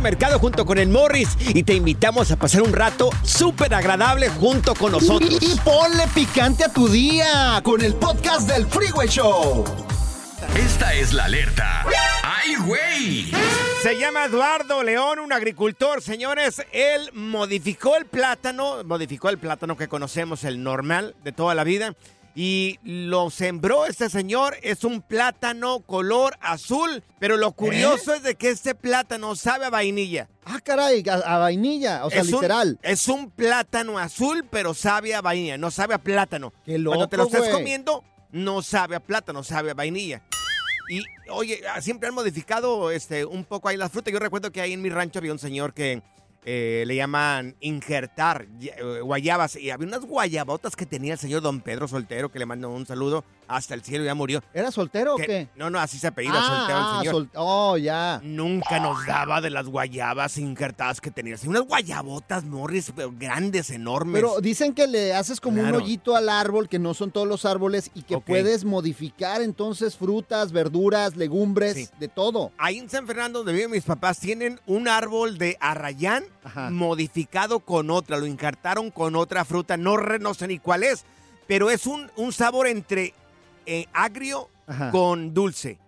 Mercado junto con el Morris y te invitamos a pasar un rato súper agradable junto con nosotros. Y, y, ponle picante a tu día con el podcast del Freeway Show. Esta es la alerta. ¡Ay, güey! Se llama Eduardo León, un agricultor, señores. Él modificó el plátano, modificó el plátano que conocemos, el normal de toda la vida. Y lo sembró este señor, es un plátano color azul, pero lo curioso ¿Eh? es de que este plátano sabe a vainilla. Ah, caray, a, a vainilla, o sea, es literal. Un, es un plátano azul, pero sabe a vainilla, no sabe a plátano. Qué loco, Cuando te lo estás güey. comiendo, no sabe a plátano, sabe a vainilla. Y, oye, siempre han modificado este, un poco ahí las frutas. Yo recuerdo que ahí en mi rancho había un señor que eh, le llaman injertar eh, guayabas. Y había unas guayabotas que tenía el señor Don Pedro Soltero, que le mando un saludo hasta el cielo, ya murió. ¿Era soltero o qué? No, no, así se apellida, ah, Soltero el ah, señor. sol- oh, ya. Nunca nos daba de las guayabas injertadas que tenía. Así, unas guayabotas Morris grandes, enormes. Pero dicen que le haces como Claro. un hoyito al árbol, que no son todos los árboles, y que puedes modificar entonces frutas, verduras, legumbres, Sí. de todo. Ahí en San Fernando, donde viven mis papás, tienen un árbol de arrayán Ajá. modificado con otra. Lo encartaron con otra fruta. No, no sé ni cuál es, pero es un, un sabor entre eh, agrio Ajá. con dulce.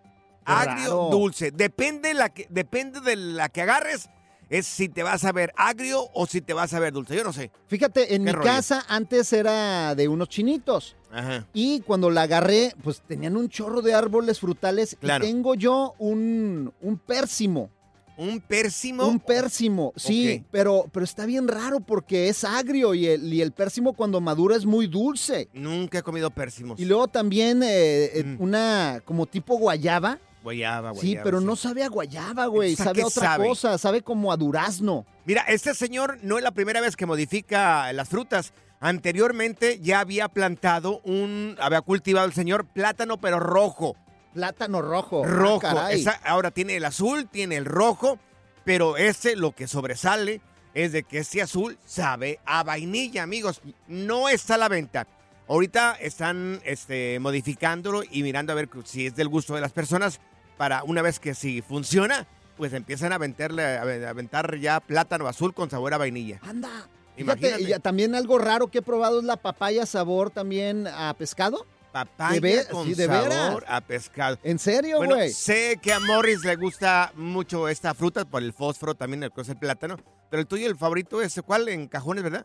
Agrio, raro. dulce. Depende, la que, depende de la que agarres. Es si te vas a ver agrio o si te vas a ver dulce. Yo no sé. Fíjate, en ¿Qué mi rollo? casa antes era de unos chinitos. Ajá. Y cuando la agarré, pues tenían un chorro de árboles frutales. Claro. Y tengo yo un, un pérsimo. Un pérsimo. Un pérsimo, sí, pero, pero está bien raro porque es agrio y el, y el pérsimo cuando madura es muy dulce. Nunca he comido pérsimos. Y luego también eh, eh, Mm. una como tipo guayaba. Guayaba, Sí, guayaba, pero sí. no sabe a guayaba, güey. Entonces, ¿a Sabe a otra sabe? cosa, sabe como a durazno. Mira, este señor no es la primera vez que modifica las frutas. Anteriormente ya había plantado un, había cultivado el señor plátano, pero rojo. Plátano rojo. Ah, Rojo. Esa- ahora tiene el azul, tiene el rojo, pero este lo que sobresale es de que este azul sabe a vainilla, amigos. No está a la venta. Ahorita están este, modificándolo y mirando a ver si es del gusto de las personas para una vez que si funciona, pues empiezan a, venterle, a aventar ya plátano azul con sabor a vainilla. Anda. Fíjate, Imagínate. y también algo raro que he probado es la papaya sabor también a pescado. Papaya ¿De ve- con sí, de veras? sabor a pescado. ¿En serio, Bueno, güey? sé que a Morris le gusta mucho esta fruta por el fósforo, también el el plátano. Pero el tuyo, el favorito es cuál? En cajones, ¿verdad?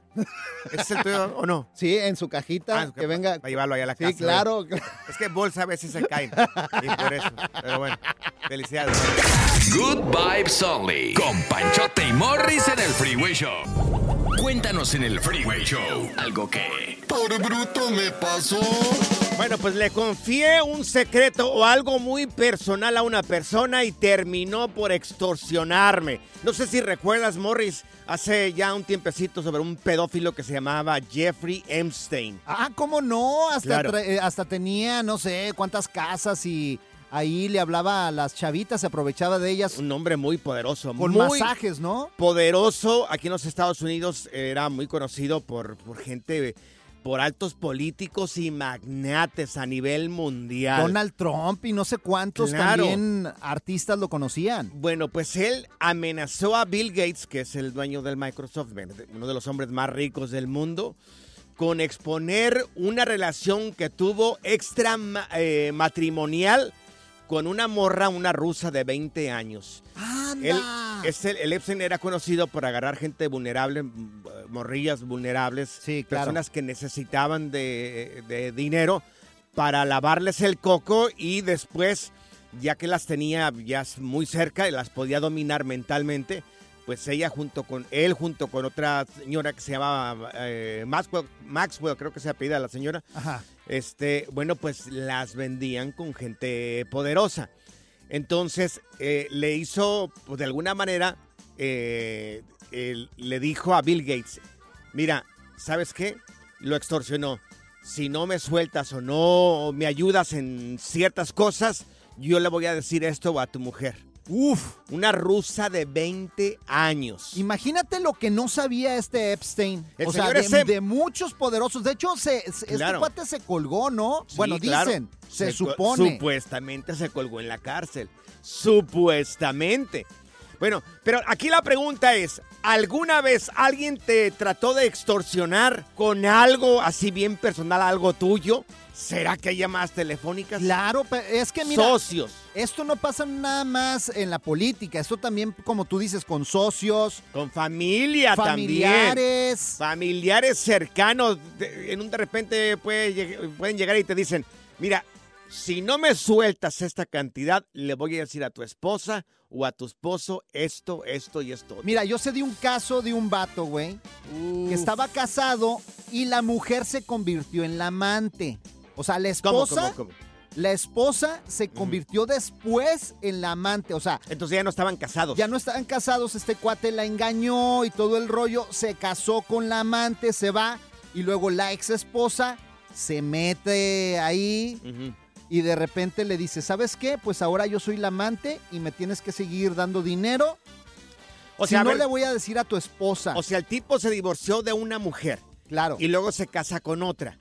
¿Ese es el tuyo o no? Sí, en su cajita, Ah, que venga. Para llevarlo allá a la Sí, casa. claro. Es que bolsa a veces se caen. Y por eso. Pero bueno, felicidades. Good vibes only. Con Panchote y Morris en el Freeway Show. Cuéntanos en el Freeway Show algo que... Por bruto me pasó. Bueno, pues le confié un secreto o algo muy personal a una persona y terminó por extorsionarme. No sé si recuerdas, Morris, hace ya un tiempecito sobre un pedófilo que se llamaba Jeffrey Epstein. Ah, ¿cómo no? Hasta, Claro. eh, hasta tenía no sé cuántas casas y ahí le hablaba a las chavitas, se aprovechaba de ellas Un hombre muy poderoso, con muy masajes, ¿no? poderoso. Aquí en los Estados Unidos era muy conocido por, por gente, por altos políticos y magnates a nivel mundial. Donald Trump y no sé cuántos Claro. también artistas lo conocían. Bueno, pues él amenazó a Bill Gates, que es el dueño del Microsoft, uno de los hombres más ricos del mundo, con exponer una relación que tuvo extra eh, matrimonial con una morra, una rusa de 20 años. ¡Anda! Él, es el, el Epstein era conocido por agarrar gente vulnerable, morrillas vulnerables, Sí, claro. personas que necesitaban de, de dinero para lavarles el coco y después, ya que las tenía ya muy cerca y las podía dominar mentalmente, pues ella junto con él, junto con otra señora que se llamaba eh, Maxwell, Maxwell, creo que se apellida la señora, Ajá. Este, bueno, pues las vendían con gente poderosa. Entonces, eh, le hizo, pues de alguna manera, eh, le dijo a Bill Gates, mira, ¿sabes qué? Lo extorsionó. Si no me sueltas o no me ayudas en ciertas cosas, yo le voy a decir esto a tu mujer. Uf, Una rusa de 20 años. imagínate lo que no sabía este Epstein. El o sea, de, ese- de muchos poderosos. De hecho, se, se- este cuate se colgó, ¿no? Sí, bueno, claro. dicen, se, co- supone. Supuestamente se colgó en la cárcel. Supuestamente. Bueno, pero aquí la pregunta es, ¿alguna vez alguien te trató de extorsionar con algo así bien personal, algo tuyo? ¿Será que hay llamadas telefónicas? Claro, es que mira, Socios. esto no pasa nada más en la política. Esto también, como tú dices, con socios, Con familia también. familiares. Familiares cercanos. En un de repente puede pueden llegar y te dicen, mira, si no me sueltas esta cantidad, le voy a decir a tu esposa o a tu esposo esto, esto y esto. Mira, yo sé de un caso de un vato, güey, que estaba casado y la mujer se convirtió en la amante. O sea, la ¿Cómo, esposa, cómo, cómo? la esposa se convirtió después en la amante. O sea, Entonces ya no estaban casados. ya no estaban casados, este cuate la engañó y todo el rollo, se casó con la amante, se va y luego la ex esposa se mete ahí y de repente le dice, ¿sabes qué? Pues ahora yo soy la amante y me tienes que seguir dando dinero. O si sea, a no ver, le voy a decir a tu esposa. o sea, el tipo se divorció de una mujer claro. y luego se casa con otra.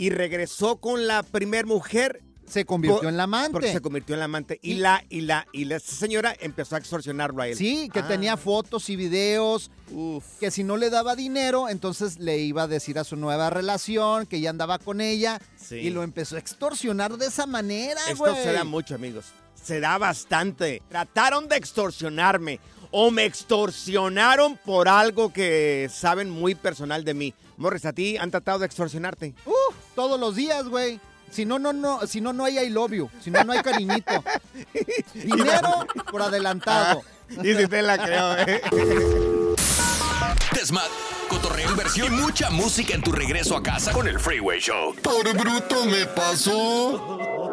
Y regresó con la primer mujer se convirtió en la amante. porque se convirtió en la amante. Y, Y- la, y la, y la señora empezó a extorsionarlo a él. Sí, que Ah. tenía fotos y videos, Uf. que si no le daba dinero, entonces le iba a decir a su nueva relación que ya andaba con ella Sí. y lo empezó a extorsionar de esa manera, Esto se da mucho, amigos. Se da bastante. Trataron de extorsionarme o me extorsionaron por algo que saben muy personal de mí. Morris, ¿a ti han tratado de extorsionarte? Uf, todos los días, güey. Si no, no, no, si no, no hay I love you. Si no, no hay cariñito. Dinero por adelantado. Y si te la creo, ¿eh? Desmad, cotorreo, inversión y mucha música en tu regreso a casa con el Freeway Show. Por bruto me pasó.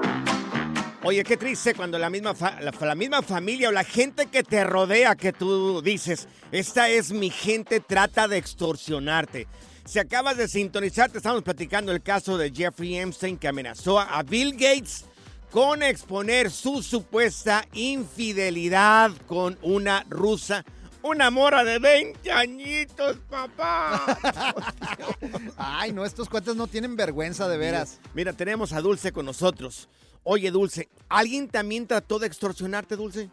Oye, qué triste cuando la misma, fa- la, la misma familia o la gente que te rodea, que tú dices, esta es mi gente, trata de extorsionarte. Si acabas de sintonizar, te estamos platicando el caso de Jeffrey Epstein que amenazó a Bill Gates con exponer su supuesta infidelidad con una rusa. Una mora de 20 añitos, papá. Ay, no, estos cuates no tienen vergüenza, de veras. Mira, tenemos a Dulce con nosotros. Oye, Dulce, ¿alguien también trató de extorsionarte, Dulce?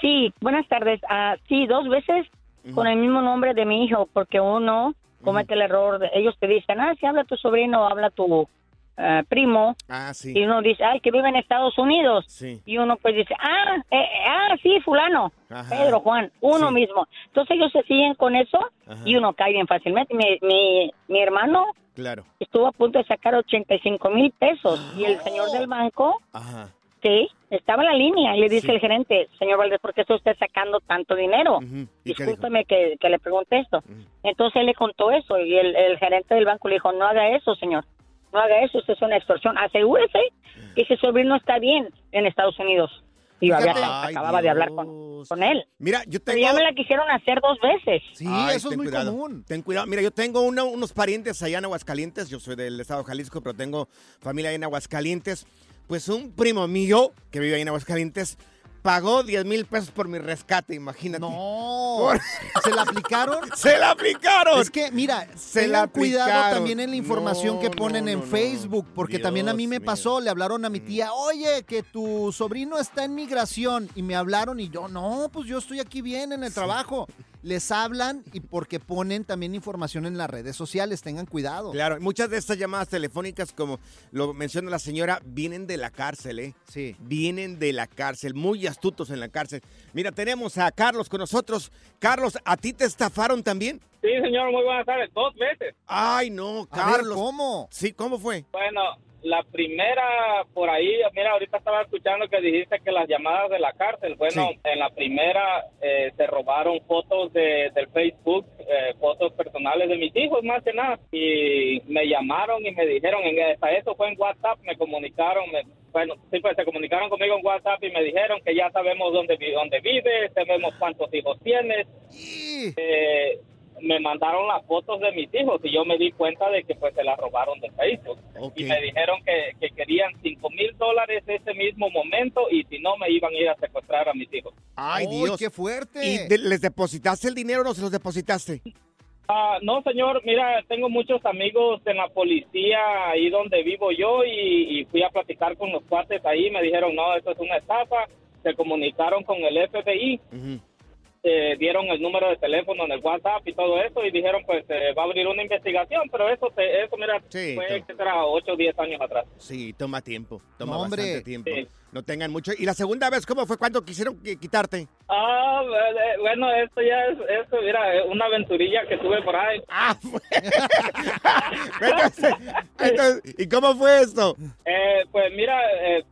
Sí, buenas tardes. Ah, sí, dos veces con el mismo nombre de mi hijo, porque uno comete el error, de, ellos te dicen, ah, si habla tu sobrino, habla tu ah, primo, Ah, sí. y uno dice, ay, que vive en Estados Unidos. Sí. Y uno pues dice, ah, eh, eh, ah, sí, fulano, Ajá. Pedro, Juan, uno Sí. mismo. Entonces ellos se siguen con eso Ajá. y uno cae bien fácilmente. Mi, mi, mi hermano Claro. estuvo a punto de sacar 85 mil pesos y el señor del banco Ajá. Sí, estaba en la línea y le dice Sí. el gerente, señor Valdés, ¿por qué está usted sacando tanto dinero? Ujú. ¿Y qué dijo? Discúlpeme que, que le pregunte esto. Entonces él le contó eso y el, el gerente del banco le dijo, no haga eso, señor. No haga eso, esto es una extorsión. Asegúrese que ese sobrino está bien en Estados Unidos. Y yo había. Ay, acababa de hablar con, Dios. con él. Mira, yo Pero tengo... ya me la quisieron hacer dos veces. Sí, Ay, eso es ten muy cuidado, común. Ten cuidado. Mira, yo tengo una- unos parientes allá en Aguascalientes. Yo soy del estado de Jalisco, pero tengo familia ahí en Aguascalientes. Pues un primo mío que vive ahí en Aguascalientes pagó 10 mil pesos por mi rescate, imagínate. No. Por- ¿Se la aplicaron? ¡Se la aplicaron! Es que, mira, Se tengan la cuidado aplicaron. también en la información No, que ponen no, en no. Facebook, porque también a mí me mío. pasó, le hablaron a mi tía, oye, que tu sobrino está en migración, y me hablaron y yo, no, pues yo estoy aquí bien en el trabajo. Les hablan y porque ponen también información en las redes sociales, tengan cuidado. Claro, muchas de estas llamadas telefónicas, como lo menciona la señora, vienen de la cárcel, ¿eh? Sí. Vienen de la cárcel, muy astutos en la cárcel. Mira, tenemos a Carlos con nosotros. Carlos, ¿a ti te estafaron también? Sí, señor, muy buenas tardes. Dos veces. Ay, no, A ver, Carlos. ¿cómo? Sí, ¿cómo fue? Bueno, la primera por ahí, mira, ahorita estaba escuchando que dijiste que las llamadas de la cárcel, bueno, Sí. en la primera eh, se robaron fotos de, del Facebook, eh, fotos personales de mis hijos, más que nada, y me llamaron y me dijeron, en, hasta eso fue en WhatsApp, me comunicaron, me- bueno, sí, pues se comunicaron conmigo en WhatsApp y me dijeron que ya sabemos dónde, dónde vives, sabemos cuántos hijos tienes, eh, me mandaron las fotos de mis hijos y yo me di cuenta de que pues se las robaron de Facebook. Ok. Y me dijeron que, que querían cinco mil dólares ese mismo momento y si no me iban a ir a secuestrar a mis hijos. Ay, ¡Ay, Dios. qué fuerte! ¿Y de- les depositaste el dinero o no se los depositaste? Ah, no, señor, mira, tengo muchos amigos en la policía ahí donde vivo yo y, y fui a platicar con los cuates ahí, me dijeron, no, esto es una estafa, se comunicaron con el FBI, Ujú. Eh, dieron el número de teléfono en el WhatsApp y todo eso y dijeron, pues eh, va a abrir una investigación, pero eso, te- eso mira, Sí, fue, que será 8 o 10 años atrás. Sí, toma tiempo. Toma No, hombre. bastante tiempo. Sí. No tengan mucho. ¿Y la segunda vez cómo fue cuando quisieron qui- quitarte? Ah, eh, bueno, esto ya es, esto, mira, eh, una aventurilla que tuve por ahí. Ah, fue. entonces, entonces, ¿y cómo fue esto? Eh, pues mira, eh, eh,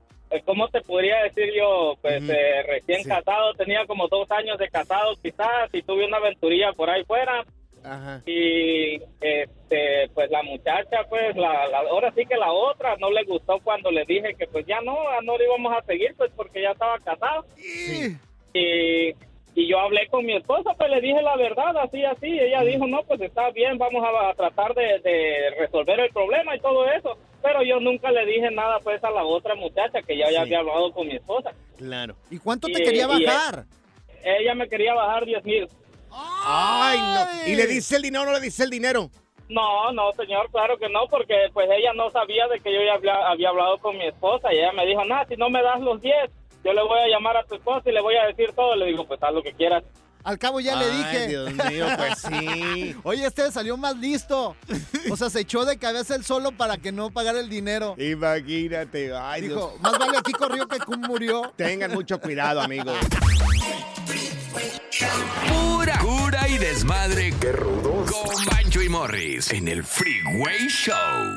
¿cómo te podría decir yo? Pues eh, recién Sí. casado, tenía como dos años de casado quizás y tuve una aventurilla por ahí fuera Ajá. y este pues la muchacha pues la, la- ahora sí que la otra no le gustó cuando le dije que pues ya no, no le íbamos a seguir pues porque ya estaba casado Y- y, y yo hablé con mi esposa, pues le dije la verdad, así, así. Ella dijo, no, pues está bien, vamos a, a tratar de, de resolver el problema y todo eso. Pero yo nunca le dije nada, pues, a la otra muchacha que ya, había hablado con mi esposa. Claro. ¿Y cuánto te quería y- bajar? Ella me quería bajar 10 mil. Ay, no. ¿Y le dice el dinero o no le dice el dinero? No, no, señor, claro que no, porque pues ella no sabía de que yo ya había, había hablado con mi esposa y ella me dijo, nada, si no me das los 10, yo le voy a llamar a tu esposa y le voy a decir todo. Le digo, pues haz lo que quieras. Al cabo ya le Ay, dije. Dios mío, pues sí. Oye, este salió más listo. O sea, se echó de cabeza él solo para que no pagara el dinero. Imagínate. Ay, Dios. Dijo, más vale aquí corrió que cum murió. Tengan mucho cuidado, amigos. Pura cura y desmadre. ¡Qué rudos! Con Bancho y Morris en el Freeway Show.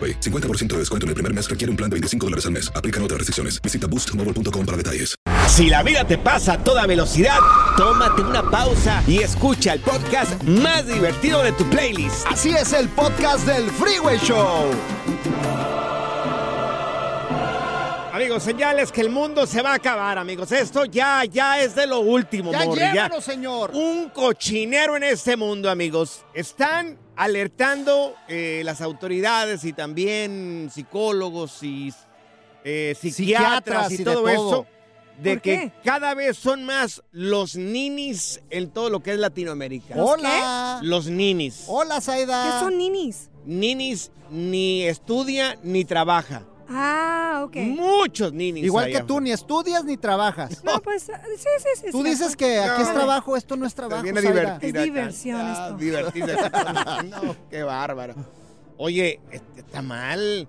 AroPay. 50% de descuento en el primer mes requiere un plan de 25 dólares al mes. Aplican otras restricciones. Visita boostmobile.com para detalles. Si la vida te pasa a toda velocidad, tómate una pausa y escucha el podcast más divertido de tu playlist. Así es el podcast del Freeway Show. Amigos, señales que el mundo se va a acabar, amigos. Esto ya, ya es de lo último, Ya señor. Un cochinero en este mundo, amigos. Están alertando eh, las autoridades y también psicólogos y eh, psiquiatras, Psiquiatras y, y de todo, todo. eso de ¿Por que qué? cada vez son más los ninis en todo lo que es Latinoamérica. ¿Los Hola. Los ninis. Hola, Saida. ¿Qué son ninis? Ninis ni estudia ni trabaja. Ah, ok. Muchos ninis. Igual que tú, ni estudias ni trabajas. No, pues sí, sí, sí. Tú sí, dices sí. que aquí es trabajo, esto no es trabajo. viene a Zaira. divertir Es acá. diversión Ah, esto. divertirse. no, qué bárbaro. Oye, este, está mal.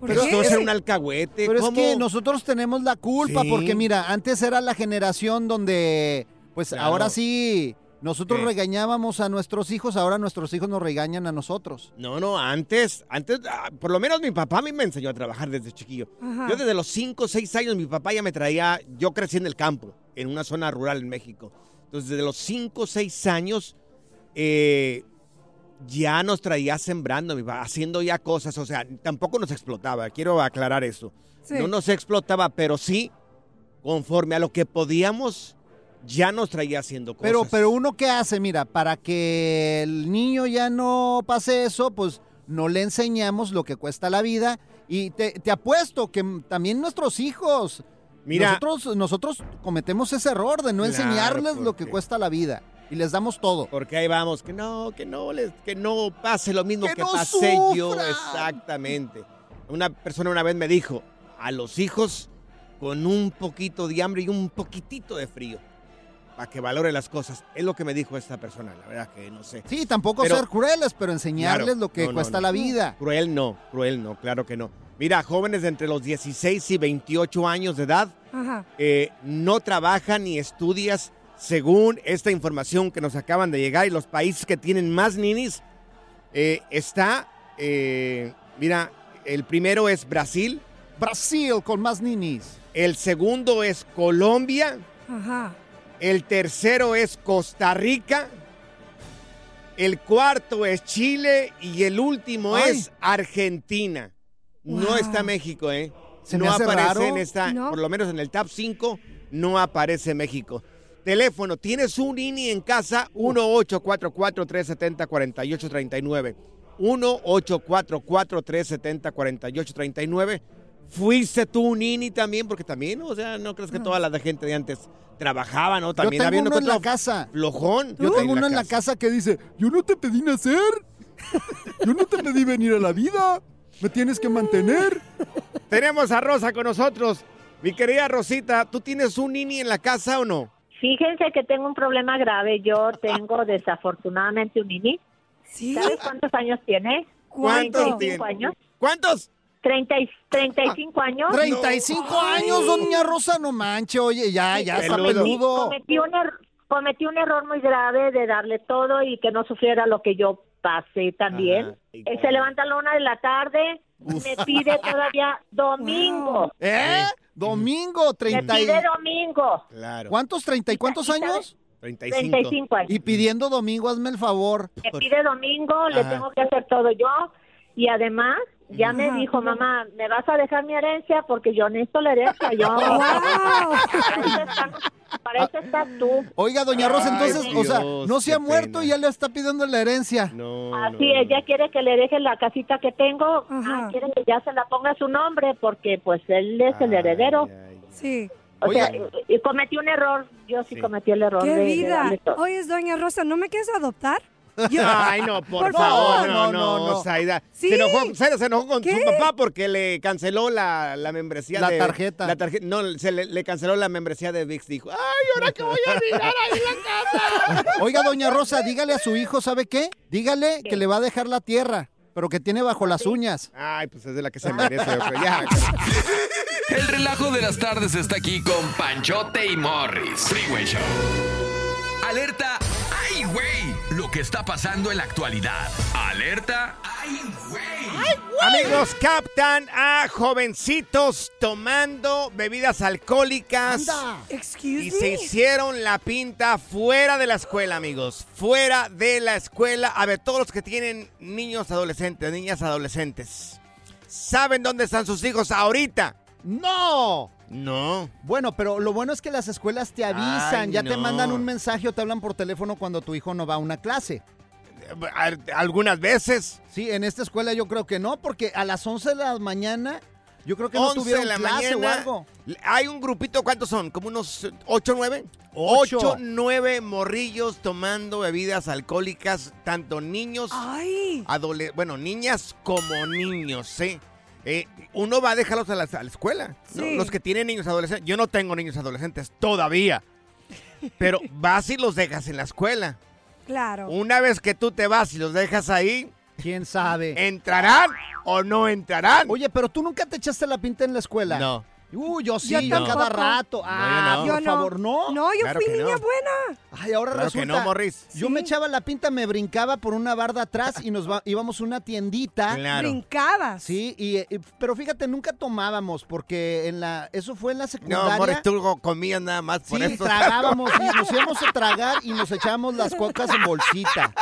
¿Por Pero esto es Es un alcahuete. Pero ¿cómo? es que nosotros tenemos la culpa, Sí. porque mira, antes era la generación donde, pues Claro. ahora sí, nosotros ¿Qué? regañábamos a nuestros hijos, ahora nuestros hijos nos regañan a nosotros. No, no, antes, antes, ah, por lo menos mi papá a mí me enseñó a trabajar desde chiquillo. Ajá. Yo desde los 5 o 6 años mi papá ya me traía, yo crecí en el campo, en una zona rural en México. Entonces desde los 5 o 6 años eh, ya nos traía sembrando, mi papá, haciendo ya cosas, o sea, tampoco nos explotaba, quiero aclarar eso. Sí. No nos explotaba, pero sí, conforme a lo que podíamos, ya nos traía haciendo cosas. Pero, pero uno qué hace, mira, para que el niño ya no pase eso, pues no le enseñamos lo que cuesta la vida. Y te, te apuesto que también nuestros hijos, Mira. nosotros, nosotros cometemos ese error de no Claro, enseñarles lo que cuesta la vida. Y les damos todo. Porque ahí vamos, que no, que no, les, que no pase lo mismo ¡Que que, no pasé yo. Exactamente. Una persona una vez me dijo, a los hijos con un poquito de hambre y un poquitito de frío, para que valore las cosas. Es lo que me dijo esta persona, la verdad que no sé. Sí, tampoco Pero- ser crueles, pero enseñarles Claro, lo que no, no, cuesta no. la vida. Cruel no, cruel no, claro que no. Mira, jóvenes de entre los 16 y 28 años de edad Ajá. eh, no trabajan ni estudias según esta información que nos acaban de llegar y los países que tienen más ninis eh, está, eh, mira, el primero es Brasil, Brasil con más ninis. el segundo es Colombia, Ajá. El tercero es Costa Rica, el cuarto es Chile y el último Ay. es Argentina. No está México, ¿eh? Se me no hace aparece raro. en esta, No. por lo menos en el top 5, no aparece México. Teléfono, ¿tienes un INI en casa? 1-844-370-4839. 1-844-370-4839. ¿Fuiste tú un INI también? Porque también, o sea, no crees que toda la gente de antes trabajaba, ¿no? También Yo había tengo uno uno en la casa. flojón. Yo tengo uno en la casa que dice, yo no te pedí nacer. Yo no te pedí venir a la vida. Me tienes que mantener. Tenemos a Rosa con nosotros. Mi querida Rosita, ¿tú tienes un INI en la casa o no? Fíjense que tengo un problema grave. Yo tengo desafortunadamente un niño. ¿Sí? ¿Sabes cuántos años tiene? ¿Cuántos 35 tiene? años. ¿Cuántos? 30 y- 35 años. 35 años, doña Rosa, no manche. Oye, ya, ya está Peludo. peludo. Cometí un, er- cometí un error muy grave de darle todo y que no sufriera lo que yo pasé también. Ajá. Él se levanta a la una de la tarde, me pide todavía domingo. ¿Eh? Domingo, Me 30 y... pide domingo. Claro. ¿Cuántos? ¿30 y cuántos años? 35. 35 años. Y pidiendo domingo, hazme el favor. me pide domingo, le Ajá. tengo que hacer todo yo y además ya me Ajá. dijo mamá, me vas a dejar mi herencia porque yo necesito la herencia, yo Wow. para eso estás, estás tú. Oiga, doña Rosa, Ay, entonces, o sea, no se ha muerto pena. y ya le está pidiendo la herencia. No, Así no, ella quiere que le deje la casita que tengo, ah, quiere que ya se la ponga a su nombre porque pues él es el heredero. Sí. O Oye. sea, y, y cometí un error, yo sí, Sí. cometí el error ¡Qué de, de vida! todo. Oye, doña Rosa, ¿no me quieres adoptar? Ay, no, por, Por favor, no, No, no, no. Zaida. Sí. Se enojó, Zaida se enojó con ¿Qué? su papá porque le canceló la, la membresía La de... tarjeta. La tarjeta. No, se le, le canceló la membresía de VIX. Dijo, ay, ¿ahora qué voy a mirar ahí en la casa? Oiga, doña Rosa, dígale a su hijo, ¿sabe qué? Dígale que le va a dejar la tierra, pero que tiene bajo las uñas. Ay, pues es de la que se merece. yo creo. Ya. El relajo de las tardes está aquí con Panchote y Morris. Freeway Show. Alerta. ¡Ay, güey! Lo que está pasando en la actualidad. Alerta. ¡Ay, güey! Amigos, captan a jovencitos tomando bebidas alcohólicas. Excuse Y se hicieron la pinta fuera de la escuela, amigos. Fuera de la escuela. A ver, todos los que tienen niños adolescentes, niñas adolescentes, ¿saben dónde están sus hijos ahorita? ¡No! No. Bueno, pero lo bueno es que las escuelas te avisan, Ay, ya te mandan un mensaje o te hablan por teléfono cuando tu hijo no va a una clase. Algunas veces. Sí, en esta escuela yo creo que no, porque a las 11 de la mañana yo creo que no 11 tuvieron de la clase mañana. o algo. Hay un grupito, ¿cuántos son? ¿Como unos 8 o 9? Ocho. 8 9 morrillos tomando bebidas alcohólicas, tanto niños, adole bueno, niñas como niños, ¿sí? Eh, uno va a dejarlos a la, a la escuela, ¿no? Los que tienen niños adolescentes. Yo no tengo niños adolescentes todavía, pero vas y los dejas en la escuela. Claro. Una vez que tú te vas y los dejas ahí, ¿quién sabe? ¿Entrarán o no entrarán? Oye, pero tú nunca te echaste la pinta en la escuela. No. Uy, yo sí, Yo yo cada rato. Ah, yo no. por favor, no. No, yo Claro fui que no. niña buena. Ay, ahora Claro que resulta. no, Morris. Yo me echaba la pinta, me brincaba por una barda atrás y nos va- íbamos a una tiendita. Claro. Brincabas. Sí, y, y- pero fíjate, nunca tomábamos porque en la eso fue en la secundaria. No, Morris, tú comías nada más por Sí, eso. tragábamos y nos íbamos a tragar y nos echábamos las cocas en bolsita.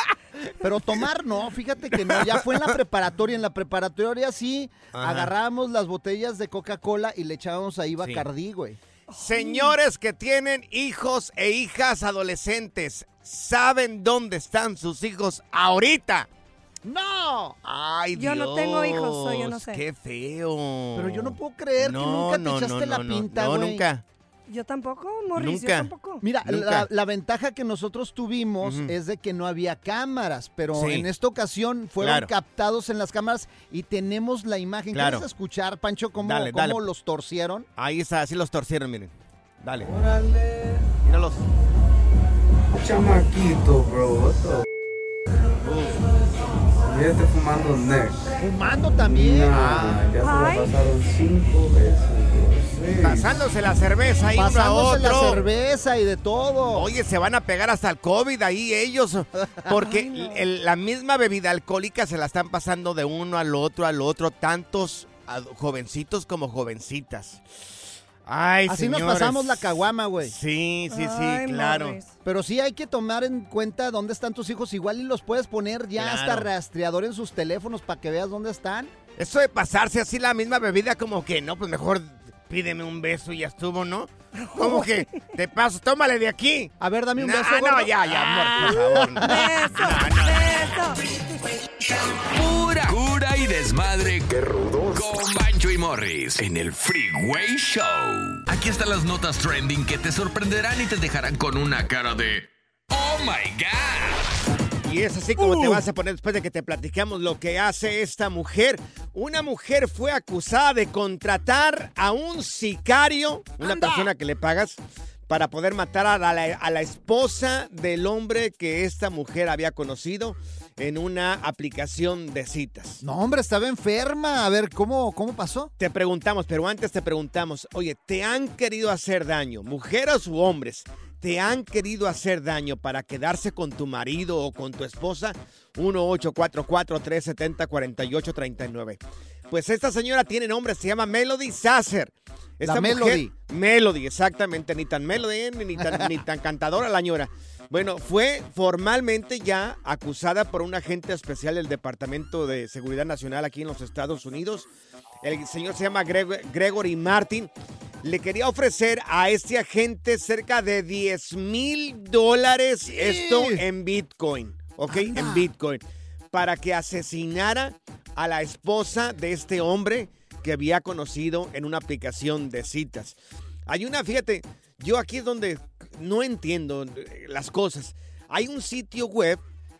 Pero tomar no, fíjate que no, ya fue en la preparatoria. En la preparatoria sí, Ajá. agarrábamos las botellas de Coca-Cola y le echábamos ahí Bacardí, güey. Señores que tienen hijos e hijas adolescentes, ¿saben dónde están sus hijos ahorita? ¡No! Ay, Yo no tengo hijos, so yo no Dios, sé. Qué feo. Pero yo no puedo creer que No, nunca te no, echaste no, la no, no. pinta, No, güey. nunca. Yo tampoco, Morris, Nunca. yo tampoco. Mira, Nunca. la, la ventaja que nosotros tuvimos es de que no había cámaras, pero Sí. en esta ocasión fueron Claro. captados en las cámaras y tenemos la imagen. Claro. ¿Quieres escuchar, Pancho, cómo, Dale, cómo dale. los torcieron? Ahí está, así los torcieron, miren. Dale. Míralos. Chamaquito, bro. Ya está fumando neck. Fumando también. Nah, ya se la pasaron cinco veces. Pasándose la cerveza ahí uno a Pasándose la otro. cerveza y de todo. Oye, se van a pegar hasta el COVID ahí ellos, porque el- la misma bebida alcohólica se la están pasando de uno al otro, al otro, tantos ad- jovencitos como jovencitas. Ay, Así nos señores. pasamos la caguama, güey. Sí, sí, sí, Ay, claro. Pero sí hay que tomar en cuenta dónde están tus hijos. Igual y los puedes poner ya Claro. hasta rastreador en sus teléfonos para que veas dónde están. Eso de pasarse así la misma bebida, como que no, pues mejor pídeme un beso y ya estuvo, ¿no? Como que te paso, tómale de aquí. A ver, dame un beso, ah, no, ya, ya, amor, por favor. no. Beso, beso. Pura cura y desmadre. ¡Qué rudos! Con Bancho y Morris en el Freeway Show. Aquí están las notas trending que te sorprenderán y te dejarán con una cara de ¡Oh my God! Y es así como te vas a poner después de que te platicamos lo que hace esta mujer. Una mujer fue acusada de contratar a un sicario, una persona que le pagas, para poder matar a la, a la esposa del hombre que esta mujer había conocido en una aplicación de citas. No, hombre, estaba enferma. A ver, ¿cómo, cómo pasó? Te preguntamos, pero antes te preguntamos, oye, ¿te han querido hacer daño, mujeres u hombres? ¿Te han querido hacer daño para quedarse con tu marido o con tu esposa? 1-844-370-4839. Pues esta señora tiene nombre, se llama Melody Sasser. Esta La mujer- Melody. Melody, exactamente. Ni tan Melody, ni tan, ni tan cantadora la señora. Bueno, fue formalmente ya acusada por un agente especial del Departamento de Seguridad Nacional aquí en los Estados Unidos. El señor se llama Greg- Gregory Martin. Le quería ofrecer a este agente cerca de 10 mil dólares, esto en Bitcoin, ¿ok? En Bitcoin, para que asesinara a la esposa de este hombre que había conocido en una aplicación de citas. Hay una, fíjate, yo aquí es donde no entiendo eh, las cosas. Hay un sitio web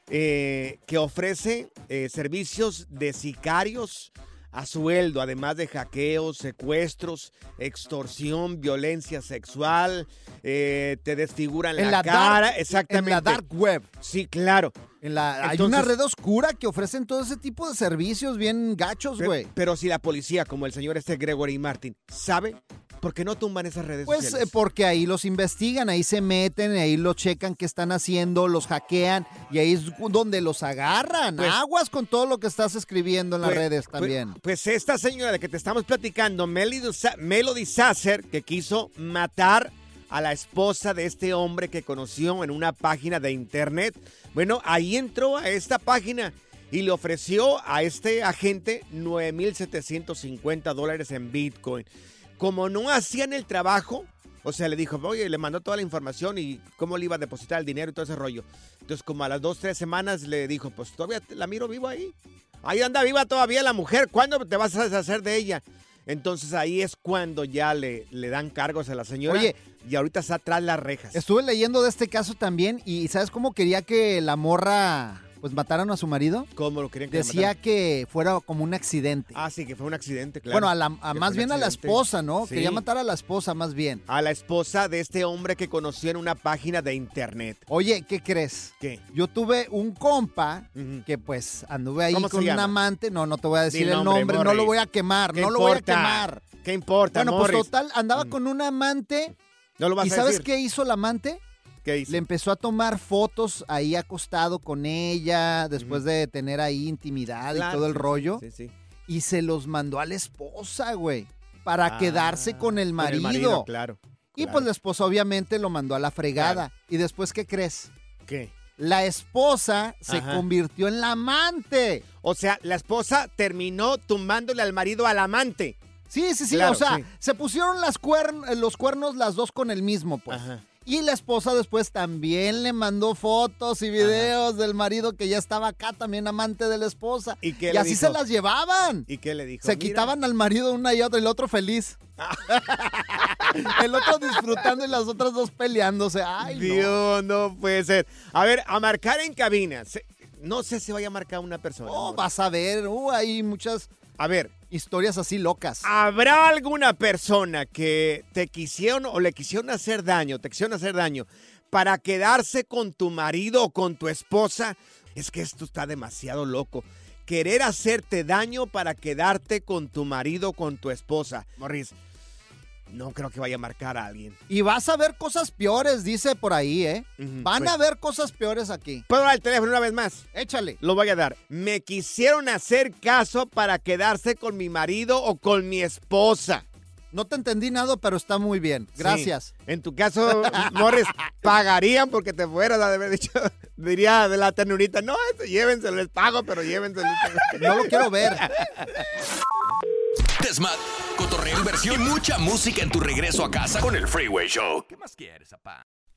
eh, que ofrece eh, servicios de sicarios a sueldo, además de hackeos, secuestros, extorsión, violencia sexual, eh, te desfiguran En la, la cara, dark- exactamente. en la dark web. Sí, claro. En la, hay una red oscura que ofrecen todo ese tipo de servicios bien gachos, güey. Pero, si la policía, como el señor este Gregory Martin, sabe, ¿por qué no tumban esas redes Pues sociales? eh, porque ahí los investigan, ahí se meten, ahí lo checan qué están haciendo, los hackean y ahí es donde los agarran. Pues- Aguas con todo lo que estás escribiendo en las Pues- redes pues- también. Pues, esta señora de que te estamos platicando, Melody Sasser, que quiso matar a la esposa de este hombre que conoció en una página de internet. Bueno, ahí entró a esta página y le ofreció a este agente 9.750 dólares en Bitcoin. Como no hacían el trabajo, o sea, le dijo, oye, le mandó toda la información y cómo le iba a depositar el dinero y todo ese rollo. Entonces, como a las dos, tres semanas le dijo, pues todavía la miro vivo ahí. Ahí anda viva todavía la mujer. ¿Cuándo te vas a deshacer de ella? Entonces ahí es cuando ya le, le dan cargos a la señora. Oye. y ahorita está atrás las rejas. Estuve leyendo de este caso también y ¿sabes cómo quería que la morra pues mataran a su marido? ¿Cómo lo querían que Decía que fuera como un accidente. Ah, sí, que fue un accidente, claro. bueno, a la, a más bien a la esposa, ¿no? Sí. Quería matar a la esposa más bien. A la esposa de este hombre que conoció en una página de internet. Oye, ¿qué crees? ¿Qué? Yo tuve un compa que pues anduve ahí ¿Cómo se con un amante. No, no te voy a decir el nombre, no lo voy a quemar, ¿Qué no lo voy a quemar. ¿Qué importa, Bueno, pues total, andaba con un amante. No lo vas ¿Y a sabes decir. qué hizo el amante? ¿Qué hizo? Le empezó a tomar fotos ahí acostado con ella, después de tener ahí intimidad Claro, y todo el sí, rollo. sí, sí. Y se los mandó a la esposa, güey, para Ah, quedarse con el Con marido. el marido, claro. Y claro. pues la esposa obviamente lo mandó a la fregada. ¿Y después qué crees? ¿Qué? La esposa se Ajá. convirtió en la amante. O sea, la esposa terminó tumbándole al marido al amante. Sí, sí, sí. Claro, o sea, sí. se pusieron las cuern- los cuernos las dos con el mismo, pues. Y la esposa después también le mandó fotos y videos del marido que ya estaba acá, también amante de la esposa. ¿Y qué Y le así dijo? se las llevaban. ¿Y qué le dijo? Se Mira. quitaban al marido una y otra y el otro feliz. el otro disfrutando y las otras dos peleándose. Ay, no. Dios, no puede ser. A ver, a marcar en cabina. No sé si vaya a marcar una persona. Oh, vas a ver, uh, hay muchas A ver, historias así locas. ¿habrá alguna persona que te quisieron o le quisieron hacer daño, te quisieron hacer daño para quedarse con tu marido o con tu esposa? Es que esto está demasiado loco. Querer hacerte daño para quedarte con tu marido o con tu esposa. Morris, no creo que vaya a marcar a alguien. Y vas a ver cosas peores, dice por ahí, ¿eh? Van pues- a ver cosas peores aquí. ¿Puedo dar el teléfono una vez más? Échale. Lo voy a dar. Me quisieron hacer caso para quedarse con mi marido o con mi esposa. No te entendí nada, pero está muy bien. Gracias. Sí. En tu caso, Morris, pagarían porque te fueras a haber dicho, diría de la ternurita, no, eso llévenselo, les pago, pero llévenselo. No lo quiero ver. Desmad, cotorreo, inversión y mucha música en tu regreso a casa con el Freeway Show. ¿Qué más quieres, papá?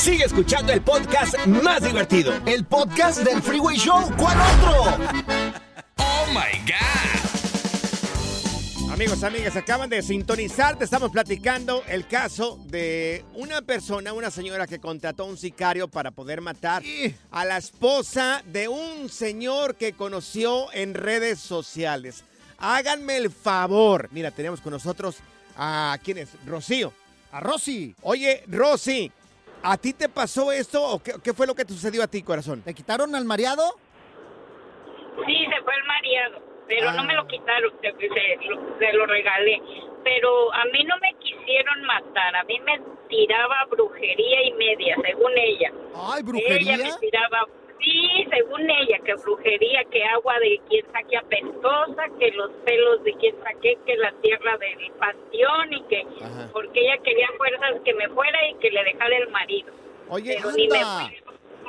Sigue escuchando el podcast más divertido. El podcast del Freeway Show. ¿Cuál otro? Oh my God. Amigos, amigas, acaban de sintonizar. Te estamos platicando el caso de una persona, una señora que contrató a un sicario para poder matar a la esposa de un señor que conoció en redes sociales. Háganme el favor. Mira, tenemos con nosotros a quién es, Rocío. A Rosy. Oye, Rosy, ¿a ti te pasó esto o qué, qué fue lo que te sucedió a ti, corazón? ¿Te quitaron al mareado? Sí, se fue el mareado, pero Ah. no me lo quitaron, se, se- lo, se lo regalé. Pero a mí no me quisieron matar, a mí me tiraba brujería y media, según ella. Ay, Ella me tiraba, sí, según ella, que brujería, que agua de quien saque apestosa, que los pelos de quien saqué, que la tierra del panteón y que porque ella quería fuerzas que me fuera y que le dejara el marido. Oye, Pero ni me fui,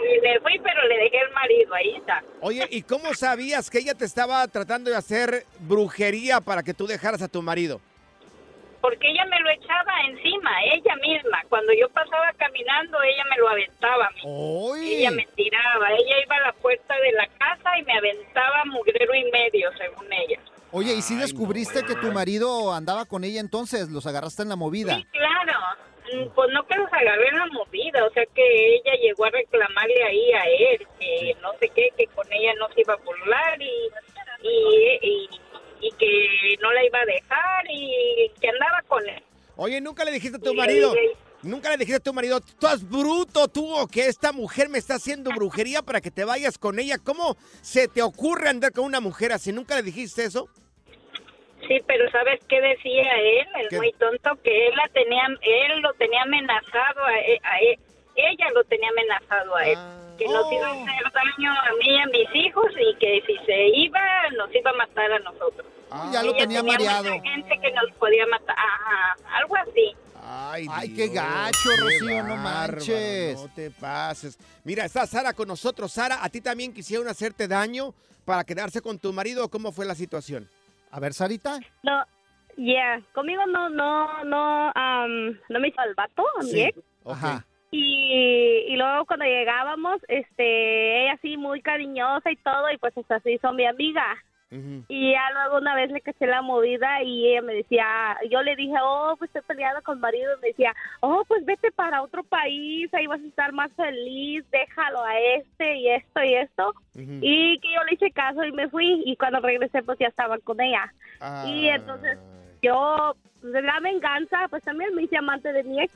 ni me fui, pero le dejé el marido, ahí está. Oye, ¿y cómo sabías que ella te estaba tratando de hacer brujería para que tú dejaras a tu marido? Porque ella me lo echaba encima, ella misma. Cuando yo pasaba caminando, ella me lo aventaba. Ella me tiraba, ella iba a la puerta de la casa y me aventaba mugrero y medio, según ella. Oye, ¿y si descubriste que tu marido andaba con ella entonces? ¿Los agarraste en la movida? Sí, claro. Mm, Pues no que los agarré en la movida, o sea que ella llegó a reclamarle ahí a él, que no sé qué, que con ella no se iba a burlar y, y, y, y que no la iba a dejar y que andaba con él. Oye, ¿nunca le dijiste a tu marido? ¿Nunca le dijiste a tu marido, tú estás bruto tú o que esta mujer me está haciendo brujería para que te vayas con ella? ¿Cómo se te ocurre andar con una mujer así? ¿Nunca le dijiste eso? Sí, pero ¿sabes qué decía él? El ¿Qué? muy tonto que él la tenía, él lo tenía amenazado a él, a él- ella lo tenía amenazado a él, que nos iba a hacer daño a mí y a mis hijos y que si se iba nos iba a matar a nosotros. ya lo Ella tenía mareado. mucha gente que nos podía matar, ajá, algo así. Ay, Ay, qué gacho, qué Rocío, no bárbaro, manches. No te pases. Mira, está Sara con nosotros. Sara, ¿a ti también quisieron hacerte daño para quedarse con tu marido o cómo fue la situación? A ver, Sarita. No, yeah, conmigo no, no, no, am, no me hizo el vato, a mi ex. Ajá. Y, y luego cuando llegábamos, este, ella así muy cariñosa y todo, y pues hasta se hizo mi amiga. Y ya luego una vez le caché la movida y ella me decía, yo le dije, oh, pues estoy peleada con marido. Me decía, oh, pues vete para otro país, ahí vas a estar más feliz, déjalo a este y esto y esto. Y que yo le hice caso y me fui. Y cuando regresé, pues ya estaba con ella. Y entonces yo, pues, de la venganza, pues también me hice amante de mi ex.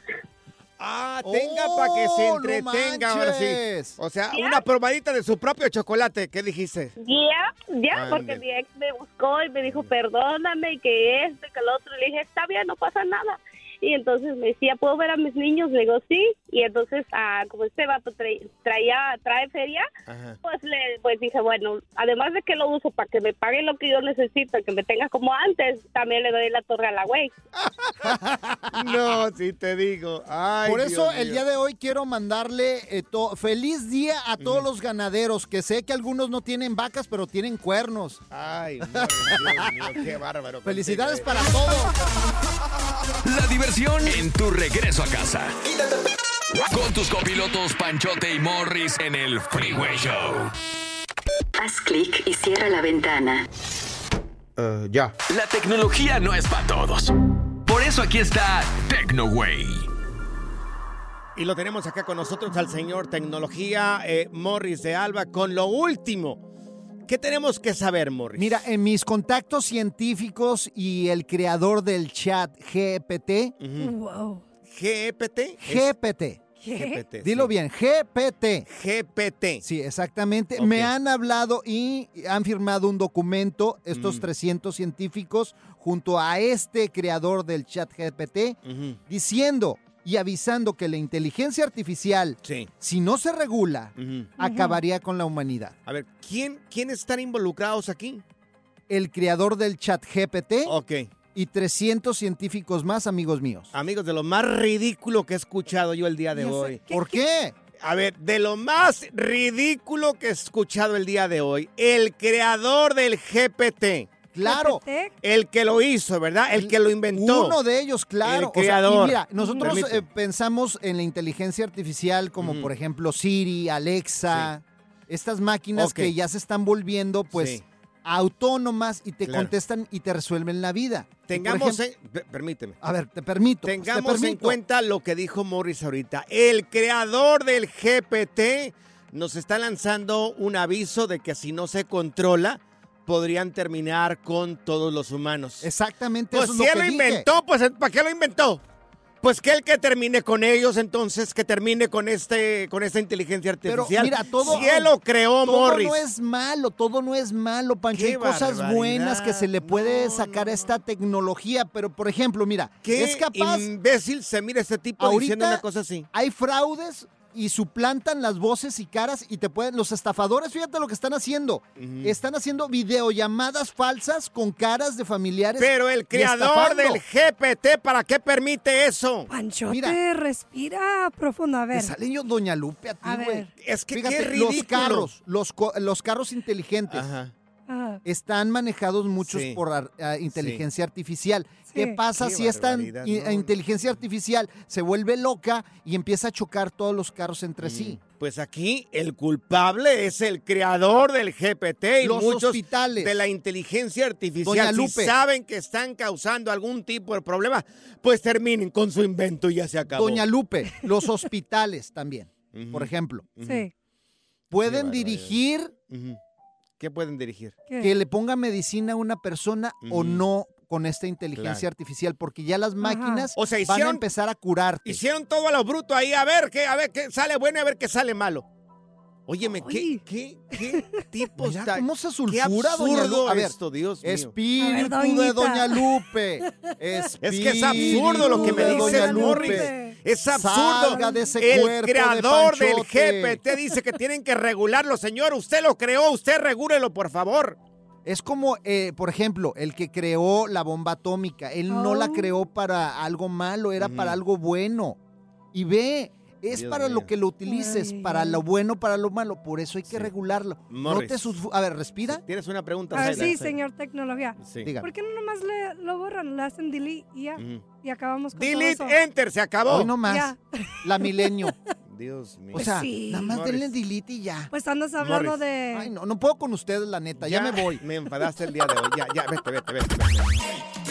Ah, tenga para que se Oh, no entretenga ahora sí. O sea, una probadita de su propio chocolate. ¿Qué dijiste? Ya, ya, porque mi ex me buscó y me dijo, perdóname, que esto y que lo otro. Le dije, está bien, no pasa nada. Y entonces me decía, ¿puedo ver a mis niños? Le digo, sí. Y entonces, ah, como este vato tra- traía, trae feria, pues le pues dije, bueno, además de que lo uso para que me pague lo que yo necesito, que me tenga como antes, también le doy la torre a la güey. No, sí te digo. Ay, Por eso Dios el día de hoy quiero mandarle eh, feliz día a todos los ganaderos, que sé que algunos no tienen vacas, pero tienen cuernos. Ay, Dios mío, qué bárbaro. Felicidades para todos. La diversión en tu regreso a casa. Con tus copilotos Panchote y Morris en el Freeway Show. Haz clic y cierra la ventana. ya. La tecnología no es para todos. Por eso aquí está TecnoWay. Y lo tenemos acá con nosotros al señor Tecnología eh, Morris de Alba con lo último. ¿Qué tenemos que saber, Morris? Mira, en mis contactos científicos y el creador del chat GPT, Wow. GPT. GPT. GPT. Dilo bien, GPT. GPT. Sí, exactamente. Me han hablado y han firmado un documento, estos Mm. 300 científicos, junto a este creador del chat GPT, diciendo y avisando que la inteligencia artificial, si no se regula, acabaría con la humanidad. A ver, ¿quién, ¿quiénes están involucrados aquí? El creador del chat GPT Ok. y 300 científicos más, amigos míos. Amigos, de lo más ridículo que he escuchado yo el día de ¿Y eso hoy. qué? ¿Por qué? A ver, de lo más ridículo que he escuchado el día de hoy, el creador del GPT. Claro. El que lo hizo, ¿verdad? El que lo inventó. Uno de ellos, claro. El O sea, y creador. mira, nosotros eh, pensamos en la inteligencia artificial como por ejemplo Siri, Alexa, estas máquinas que ya se están volviendo pues Sí. autónomas y te Claro. contestan y te resuelven la vida. Tengamos, ejemplo- en- per- permíteme. A ver, te permito. te Tengamos en cuenta lo que dijo Morris ahorita. El creador del GPT nos está lanzando un aviso de que si no se controla, podrían terminar con todos los humanos. Exactamente Pues eso es si lo él lo inventó, pues ¿para qué lo inventó? Pues que él que termine con ellos, entonces que termine con este, con esta inteligencia Pero artificial. mira, todo. Si él lo creó, todo Morris. no es malo, todo no es malo, Pancho. Qué Hay cosas buenas que se le puede sacar a esta tecnología, pero por ejemplo, mira, Qué es capaz. imbécil se mira este tipo diciendo una cosa así. Hay fraudes y suplantan las voces y caras y te pueden. Los estafadores, fíjate lo que están haciendo. Están haciendo videollamadas falsas con caras de familiares. Pero el creador del GPT, ¿para qué permite eso? Panchote, Mira. respira profundo. A Me ver. sale yo Doña Lupe a ti, güey. Es que Fíjate, qué ridículo. los carros, los, co- los carros inteligentes Ajá. Están manejados muchos Sí. por ar- ah, inteligencia artificial. ¿Qué pasa Qué si esta no. inteligencia artificial se vuelve loca y empieza a chocar todos los carros entre sí? Pues aquí el culpable es el creador del GPT y Los muchos hospitales. de la inteligencia artificial. Doña Si saben que están causando algún tipo de problema, pues terminen con su invento y ya se acabó. Doña Lupe, los hospitales también, por ejemplo, Sí. pueden dirigir. ¿Qué pueden dirigir? ¿Qué? que le ponga medicina a una persona o no con esta inteligencia Claro. artificial, porque ya las máquinas O sea, van a empezar a curarte. Hicieron todo a lo bruto ahí, a ver qué, a ver qué sale bueno y a ver qué sale malo. Óyeme, ¿qué, qué, qué tipo Mira está? cómo se sulfura, doña absurdo Lu- A ver, esto, Dios mío. Espíritu ver, de Doña Lupe. Es que es absurdo lo que me dice Doña Morris. Lupe. Es absurdo. Salga de ese el cuerpo de creador del. GPT dice que tienen que regularlo, señor. Usted lo creó, usted regúlelo, por favor. Es como, eh, por ejemplo, el que creó la bomba atómica. Él no la Oh. creó para algo malo, era para algo bueno. Y ve, es Dios para mío. lo que lo utilices, Ay, para lo bueno, para lo malo. Por eso hay que Sí. regularlo. Morris. No te A ver, respira. ¿Tienes una pregunta? A ver, Zaida? sí, señor tecnología. Sí. Diga. ¿Por qué no nomás le, lo borran? Le hacen delete y ya. Y acabamos con todo Delete, eso. enter, se acabó. Hoy no más. Ya. La milenio. Dios mío. O sea, sí. nada más Morris. denle delete y ya. Pues andas hablando Morris. de... Ay, no, no puedo con ustedes, la neta. Ya, me voy. Me enfadaste el día de hoy. Ya, ya, vete, vete, vete. vete.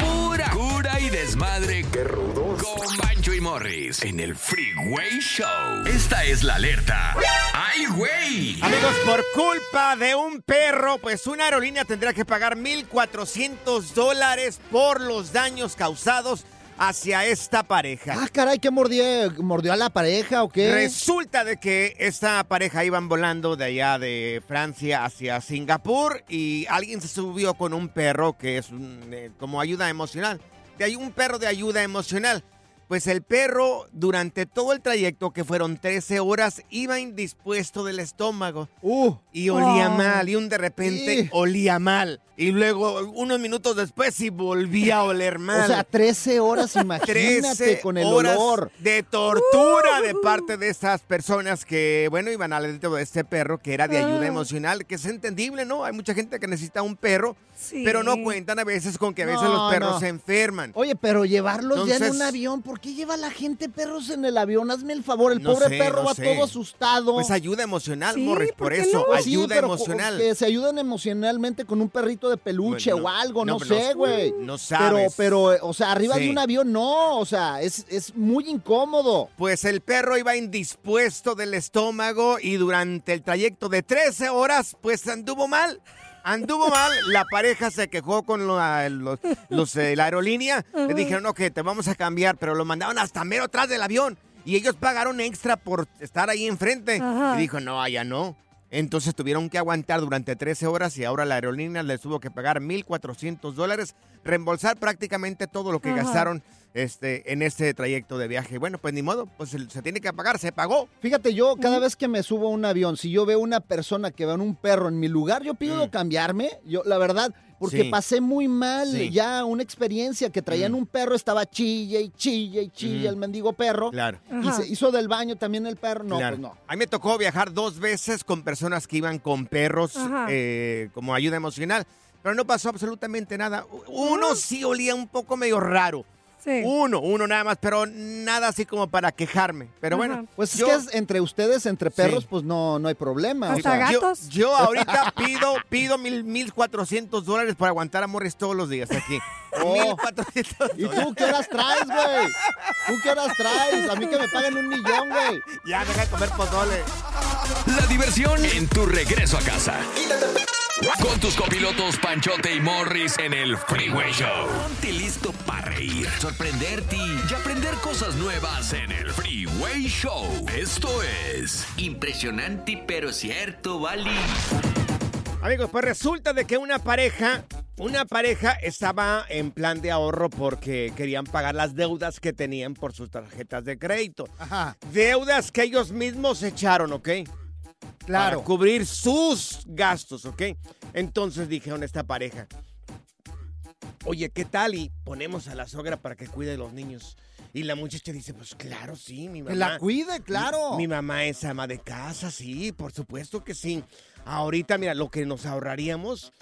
Pura cura y desmadre. Qué rudos. Con Bancho y Morris en el Freeway Show. Esta es la alerta. ¡Ay, güey! Amigos, por culpa de un perro, pues una aerolínea tendrá que pagar 1.400 dólares por los daños causados hacia esta pareja. Ah, caray, ¿qué mordió? ¿Mordió a la pareja o qué? Resulta de que esta pareja iban volando de allá de Francia hacia Singapur y alguien se subió con un perro que es un, eh, como ayuda emocional. De ahí un perro de ayuda emocional. Pues el perro durante todo el trayecto, que fueron 13 horas, iba indispuesto del estómago. Uh, Y olía Oh. mal, y un de repente Sí. olía mal. Y luego, unos minutos después, sí volvía a oler mal. o sea, 13 horas, imagínate, 13 con el horas olor. de tortura de parte de estas personas que, bueno, iban al dentro de este perro que era de ayuda Ah. emocional, que es entendible, ¿no? Hay mucha gente que necesita un perro, Sí. pero no cuentan a veces con que a veces No, los perros no. se enferman. Oye, pero llevarlos ya en un avión, ¿por qué lleva la gente perros en el avión? Hazme el favor, el No pobre sé, perro no va sé. todo asustado. Pues ayuda emocional, Sí, Morris, ¿por eso, no? Pues sí, ayuda pero emocional. Que se ayuden emocionalmente con un perrito de peluche Bueno, o algo, no, no, pero sé, güey. no Pero, sabes. pero, eh, o sea, arriba Sí. de un avión no, o sea, es, es muy incómodo. Pues el perro iba indispuesto del estómago y durante el trayecto de 13 horas, pues anduvo mal. Anduvo mal, la pareja se quejó con la, los, los, eh, la aerolínea. Le dijeron, ok, te vamos a cambiar, pero lo mandaron hasta mero atrás del avión. Y ellos pagaron extra por estar ahí enfrente. Ajá. Y dijo, no, allá no. Entonces tuvieron que aguantar durante 13 horas y ahora la aerolínea les tuvo que pagar 1.400 dólares. reembolsar prácticamente todo lo que Ajá. gastaron este, en este trayecto de viaje. Bueno, pues ni modo, pues se, tiene que pagar, se pagó. Fíjate, yo cada vez que me subo a un avión, si yo veo una persona que va en un perro en mi lugar, yo pido cambiarme. Yo, la verdad, porque Mm. Sí. pasé muy mal Sí. ya una experiencia que traían un perro, estaba chille y chille y chille Ujú. el mendigo perro. Claro. Y se hizo del baño también el perro. No, Claro. pues no. A mí me tocó viajar dos veces con personas que iban con perros eh, como ayuda emocional, pero no pasó absolutamente nada. Uno sí olía un poco medio raro. Uno, uno nada más, pero nada así como para quejarme. Pero bueno, Pues es yo- que es entre ustedes, entre perros, pues no, no hay problema. o sea. Yo, yo ahorita pido, pido mil, mil cuatrocientos dólares para aguantar a Morris todos los días aquí. Oh. Mil cuatrocientos ¿Y tú qué horas traes, güey? ¿Tú qué horas traes? A mí que me paguen un millón, güey. Ya, deja de comer pozole. La diversión en tu regreso a casa. Con tus copilotos Panchote y Morris en el Freeway Show. Ponte listo para reír, sorprenderte y aprender cosas nuevas en el Freeway Show. Esto es Impresionante pero cierto, Vali. Amigos, pues resulta de que una pareja, una pareja estaba en plan de ahorro porque querían pagar las deudas que tenían por sus tarjetas de crédito. Ajá. Deudas que ellos mismos echaron, ¿ok? Claro. Para cubrir sus gastos, ¿ok? Entonces dijeron esta pareja, oye, ¿qué tal? Y ponemos a la sogra para que cuide de los niños. Y la muchacha dice, pues claro, sí, mi mamá. Que la cuide, claro. Mi, mi mamá es ama de casa, sí, por supuesto que sí. Ahorita, mira, lo que nos ahorraríamos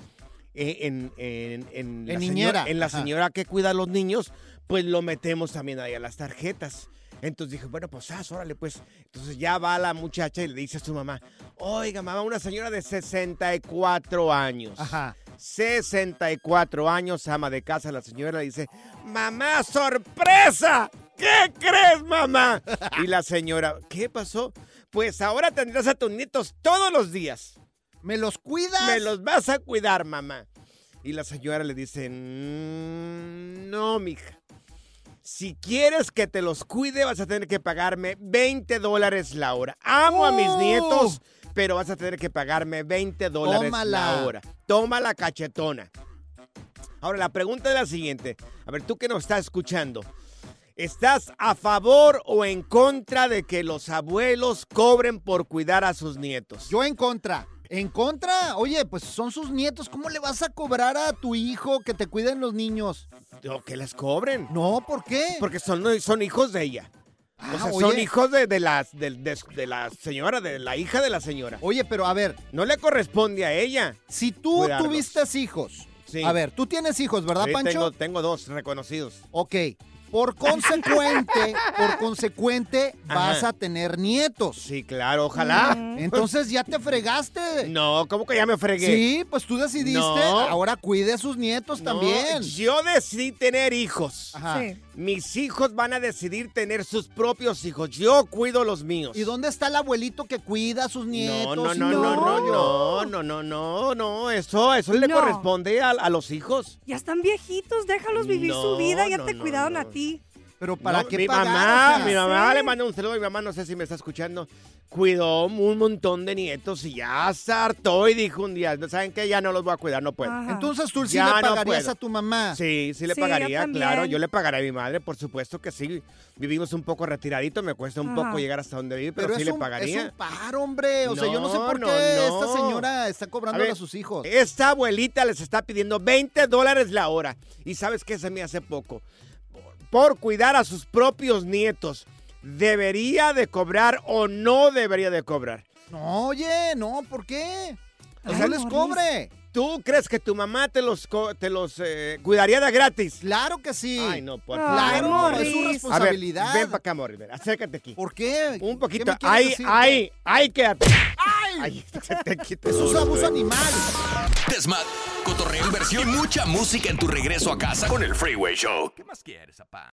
eh, en, en, en la En señora- niñera, en la ajá. señora que cuida a los niños, pues lo metemos también ahí a las tarjetas. Entonces dije, bueno, pues, ah, órale, pues. Entonces ya va la muchacha y le dice a su mamá, oiga, mamá, una señora de 64 años. Ajá. 64 años, ama de casa, la señora le dice, mamá, sorpresa. ¿Qué crees, mamá? Y la señora, ¿qué pasó? Pues ahora tendrás a tus nietos todos los días. ¿Me los cuidas? Me los vas a cuidar, mamá. Y la señora le dice, "Mm, no, mija. Si quieres que te los cuide, vas a tener que pagarme 20 dólares la hora. Amo a mis ¡Oh! nietos, pero vas a tener que pagarme 20 dólares la hora. Toma la cachetona. Ahora, la pregunta es la siguiente. A ver, tú que nos estás escuchando. ¿Estás a favor o en contra de que los abuelos cobren por cuidar a sus nietos? Yo en contra. ¿En contra? Oye, pues son sus nietos. ¿Cómo le vas a cobrar a tu hijo que te cuiden los niños? O que les cobren. No, ¿por qué? Porque son, son hijos de ella. Ah, o sea, oye. son hijos de, de las- de, de- de la señora, de la hija de la señora. Oye, pero a ver. No le corresponde a ella. Si tú cuidarlos. tuviste hijos. Sí. A ver, tú tienes hijos, ¿verdad, Sí, Pancho? Tengo, tengo dos reconocidos. Ok. Por consecuente, por consecuente, vas a tener nietos. Sí, claro, ojalá. Entonces ya te fregaste. No, ¿cómo que ya me fregué? Sí, pues tú decidiste, No. ahora cuide a sus nietos No, también. Yo decidí tener hijos. Ajá. Sí. Mis hijos van a decidir tener sus propios hijos. Yo cuido los míos. ¿Y dónde está el abuelito que cuida a sus nietos? No, no, no, no, no, no, no, no, no, no, eso, eso le No. corresponde a, a los hijos. Ya están viejitos, déjalos vivir su No, vida, ya no, te no, cuidaron a ti. Pero ¿para No, qué mi pagar? mamá, O sea, mi mamá sí. le manda un saludo a mi mamá, no sé si me está escuchando. Cuidó un montón de nietos y ya se hartó y dijo un día, ¿saben qué? Ya no los voy a cuidar, no puedo. Ajá. Entonces tú sí Ya le no pagarías puedo. a tu mamá. Sí, sí le Sí, pagaría, claro. Yo le pagaré a mi madre, por supuesto que sí. Vivimos un poco retiradito, me cuesta un Ajá. poco llegar hasta donde vive, pero, Pero sí le un, pagaría. es un paro, hombre. O sea, yo no sé No, por qué no, no. esta señora está cobrando A a sus hijos. Esta abuelita les está pidiendo 20 dólares la hora. ¿Y sabes qué se me hace poco? Por, cuidar a sus propios nietos. ¿Debería de cobrar o no debería de cobrar? No, oye, no, ¿por qué? O No sea, les cobre. ¿Tú crees que tu mamá te los, co- te los eh, cuidaría de gratis? Claro que sí. Ay, no, por Ay, Claro, Morris. es su A ver, responsabilidad. ven para acá, Morris, ven, acércate aquí. ¿Por qué? Un ¿Qué poquito. me quieres Ahí, decir? ahí, ahí, quédate. ¡Ay! Ahí, se te quita Eso es abuso animal. Desmad, cotorreo, inversión y mucha música en tu regreso a casa con el Freeway Show. ¿Qué más quieres, papá?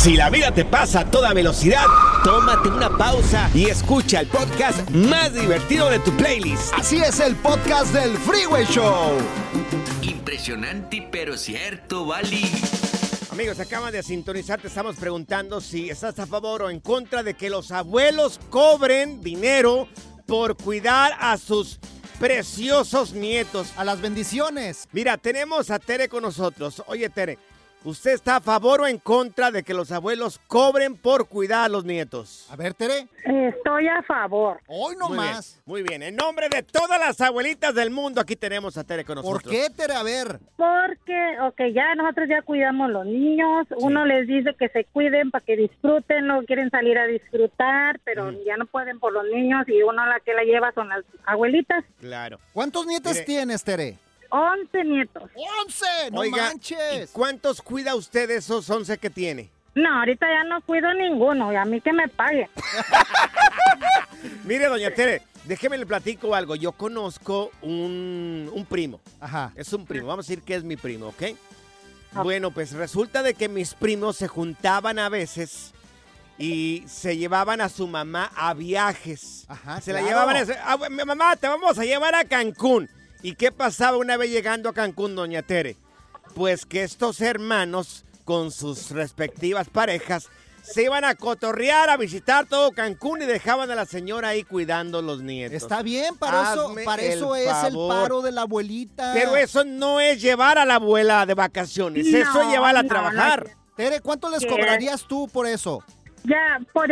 Si la vida te pasa a toda velocidad, tómate una pausa y escucha el podcast más divertido de tu playlist. Así es el podcast del Freeway Show. Impresionante, pero cierto, Bali. Amigos, acaban de sintonizar, te estamos preguntando si estás a favor o en contra de que los abuelos cobren dinero por cuidar a sus preciosos nietos. A las bendiciones. Mira, tenemos a Tere con nosotros. Oye, Tere, ¿usted está a favor o en contra de que los abuelos cobren por cuidar a los nietos? A ver, Tere. Estoy a favor. Hoy no Muy bien, más. muy bien. En nombre de todas las abuelitas del mundo, aquí tenemos a Tere con nosotros. ¿Por qué, Tere? A ver. Porque, ok, ya nosotros ya cuidamos los niños, uno les dice que se cuiden para que disfruten, no quieren salir a disfrutar, pero ya no pueden por los niños y uno la que la lleva son las abuelitas. Claro. ¿Cuántos nietos tienes, Tere? 11 nietos. ¡Once! ¡No Oiga, manches! ¿y ¿Cuántos cuida usted de esos 11 que tiene? No, ahorita ya no cuido ninguno y a mí que me paguen. Mire, doña Tere, déjeme le platico algo. Yo conozco un, un primo. Ajá. Es un primo. Vamos a decir que es mi primo, ¿ok? Bueno, pues resulta de que mis primos se juntaban a veces y se llevaban a su mamá a viajes. Ajá, Se la claro. llevaban a... ese- "Ah, mi mamá, te vamos a llevar a Cancún. ¿Y qué pasaba una vez llegando a Cancún, doña Tere? Pues que estos hermanos, con sus respectivas parejas, se iban a cotorrear, a visitar todo Cancún y dejaban a la señora ahí cuidando los nietos. Está bien, para eso, para el eso es el paro de la abuelita. Pero eso no es llevar a la abuela de vacaciones, eso es No, llevarla a no, trabajar. Tere, ¿cuánto les ¿Qué? cobrarías tú por eso? Ya, por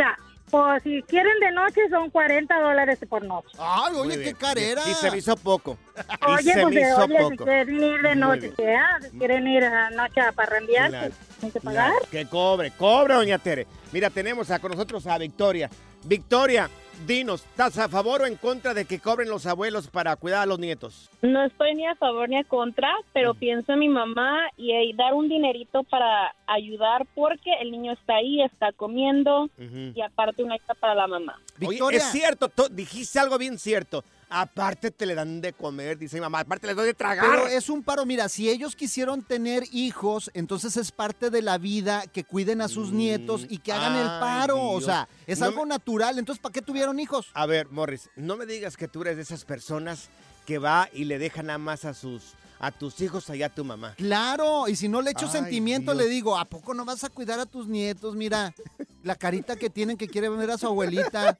por si quieren de noche son 40 dólares por noche. Ay, oye, qué carera. Y se me hizo poco. y Oye, se pues me de- hizo oye, si poco. quieren ir de noche. Ah, si quieren ir a noche a parrandear, Claro, pues, hay que claro. pagar. Que cobre, cobre, doña Tere. Mira, tenemos a, con nosotros a Victoria. Victoria, dinos, ¿estás a favor o en contra de que cobren los abuelos para cuidar a los nietos? No estoy ni a favor ni a contra, pero pienso en mi mamá y eh, dar un dinerito para ayudar porque el niño está ahí, está comiendo y aparte una extra para la mamá. Oye, Victoria. es cierto, dijiste algo bien cierto. Aparte te le dan de comer, dice mi mamá. Aparte les doy de tragar. Pero es un paro, mira, si ellos quisieron tener hijos, entonces es parte de la vida que cuiden a sus nietos y que hagan el ay, paro. O sea, es No algo natural. Entonces, ¿para qué tuvieron hijos? A ver, Morris, no me digas que tú eres de esas personas que va y le deja nada más a sus a tus hijos allá a tu mamá. Claro, y si no le echo Ay, sentimiento, Dios. le digo, ¿a poco no vas a cuidar a tus nietos? Mira, la carita que tienen que quiere ver a su abuelita.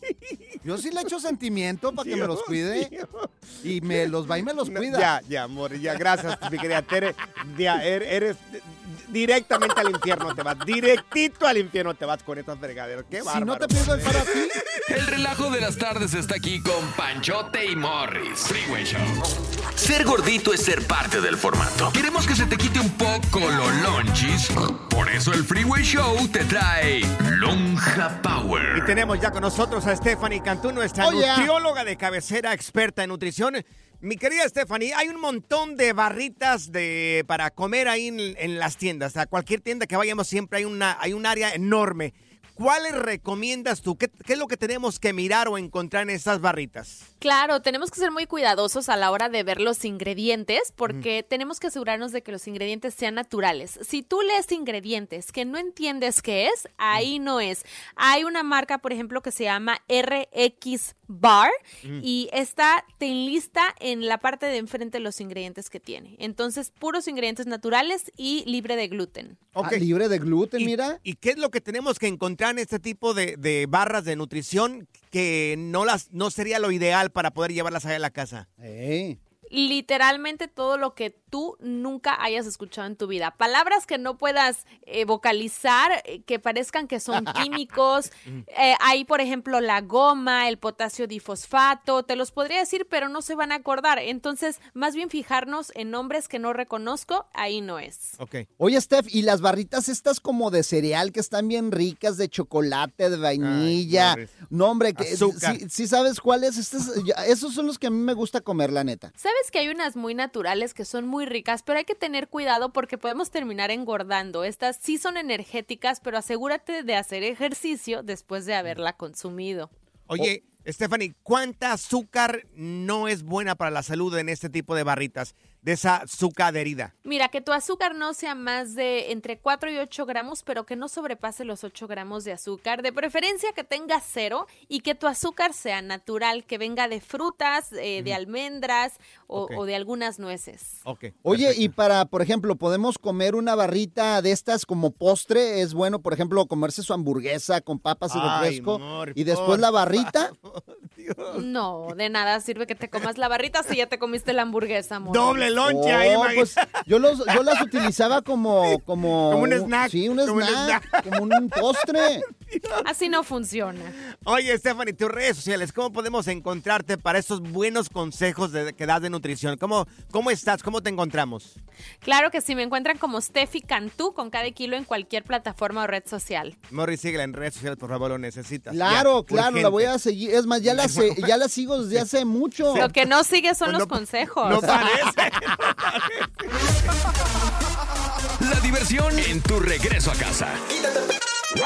Yo sí le echo sentimiento para que me los cuide. Y me los va y me los No, cuida. Ya, ya, Morris, ya, gracias, mi querida Tere. Ya, er- eres directamente al infierno te vas, directito al infierno te vas con estas fregaderas. Qué Si no bárbaro. te el para ti. El relajo de las tardes está aquí con Panchote y Morris. Freeway Show. Ser gordito es ser parte del formato. Queremos que se te quite un poco los lonchis. Por eso el Freeway Show te trae Lonja Y Power. tenemos ya con nosotros a Stephanie Cantú, nuestra Oh, yeah. nutrióloga de cabecera, experta en nutrición. Mi querida Stephanie, hay un montón de barritas de, para comer ahí en, en las tiendas. A cualquier tienda que vayamos siempre hay, una, hay un área enorme. ¿Cuáles recomiendas tú? ¿Qué, qué es lo que tenemos que mirar o encontrar en estas barritas? Claro, tenemos que ser muy cuidadosos a la hora de ver los ingredientes porque tenemos que asegurarnos de que los ingredientes sean naturales. Si tú lees ingredientes que no entiendes qué es, ahí no es. Hay una marca, por ejemplo, que se llama RX Bar Mm. y esta te enlista en la parte de enfrente los ingredientes que tiene. Entonces, puros ingredientes naturales y libre de gluten. Ok. Ah, libre de gluten, mira. ¿Y qué es lo que tenemos que encontrar este tipo de, de barras de nutrición que no las no sería lo ideal para poder llevarlas a la casa? Literalmente todo lo que tú nunca hayas escuchado en tu vida. Palabras que no puedas eh, vocalizar, eh, que parezcan que son químicos. Eh, hay, por ejemplo, la goma, el potasio difosfato, te los podría decir, pero no se van a acordar. Entonces, más bien fijarnos en nombres que no reconozco, ahí no es. Oye, Steph, ¿y las barritas estas como de cereal que están bien ricas, de chocolate, de vainilla? Morris. no, hombre, que, sí, sí sabes cuáles? Estas- ya- esos son los que a mí me gusta comer, la neta. Sabes que hay unas muy naturales que son muy ricas, pero hay que tener cuidado porque podemos terminar engordando. Estas sí son energéticas, pero asegúrate de hacer ejercicio después de haberla consumido. Oye, Stephanie, ¿cuánta azúcar no es buena para la salud en este tipo de barritas? De esa azúcar adherida. Mira, que tu azúcar no sea más de entre 4 y 8 gramos, pero que no sobrepase los 8 gramos de azúcar. De preferencia que tenga cero y que tu azúcar sea natural, que venga de frutas, eh, de almendras o, de algunas nueces. Oye, y para, por ejemplo, podemos comer una barrita de estas como postre, es bueno, por ejemplo, comerse su hamburguesa con papas y Ay, refresco y después por la barrita. No, de nada sirve que te comas la barrita si ya te comiste la hamburguesa, amor. Oh, pues, yo, los, yo las utilizaba como... Como, Como un snack, Sí, un como un snack, como un postre. Así no funciona. Oye, Stephanie, tus redes sociales, ¿cómo podemos encontrarte para estos buenos consejos de- que das de nutrición? ¿Cómo, ¿Cómo estás? ¿Cómo te encontramos? Claro que sí, me encuentran como Steffi Cantú con cada kilo en cualquier plataforma o red social. Morris, síguela en redes sociales, por favor, lo necesitas. Claro, Ya, claro, urgente. la voy a seguir. Es más, ya la, se- ya la sigo desde hace mucho. Lo que no sigue son Pues los consejos. No parece. La diversión en tu regreso a casa.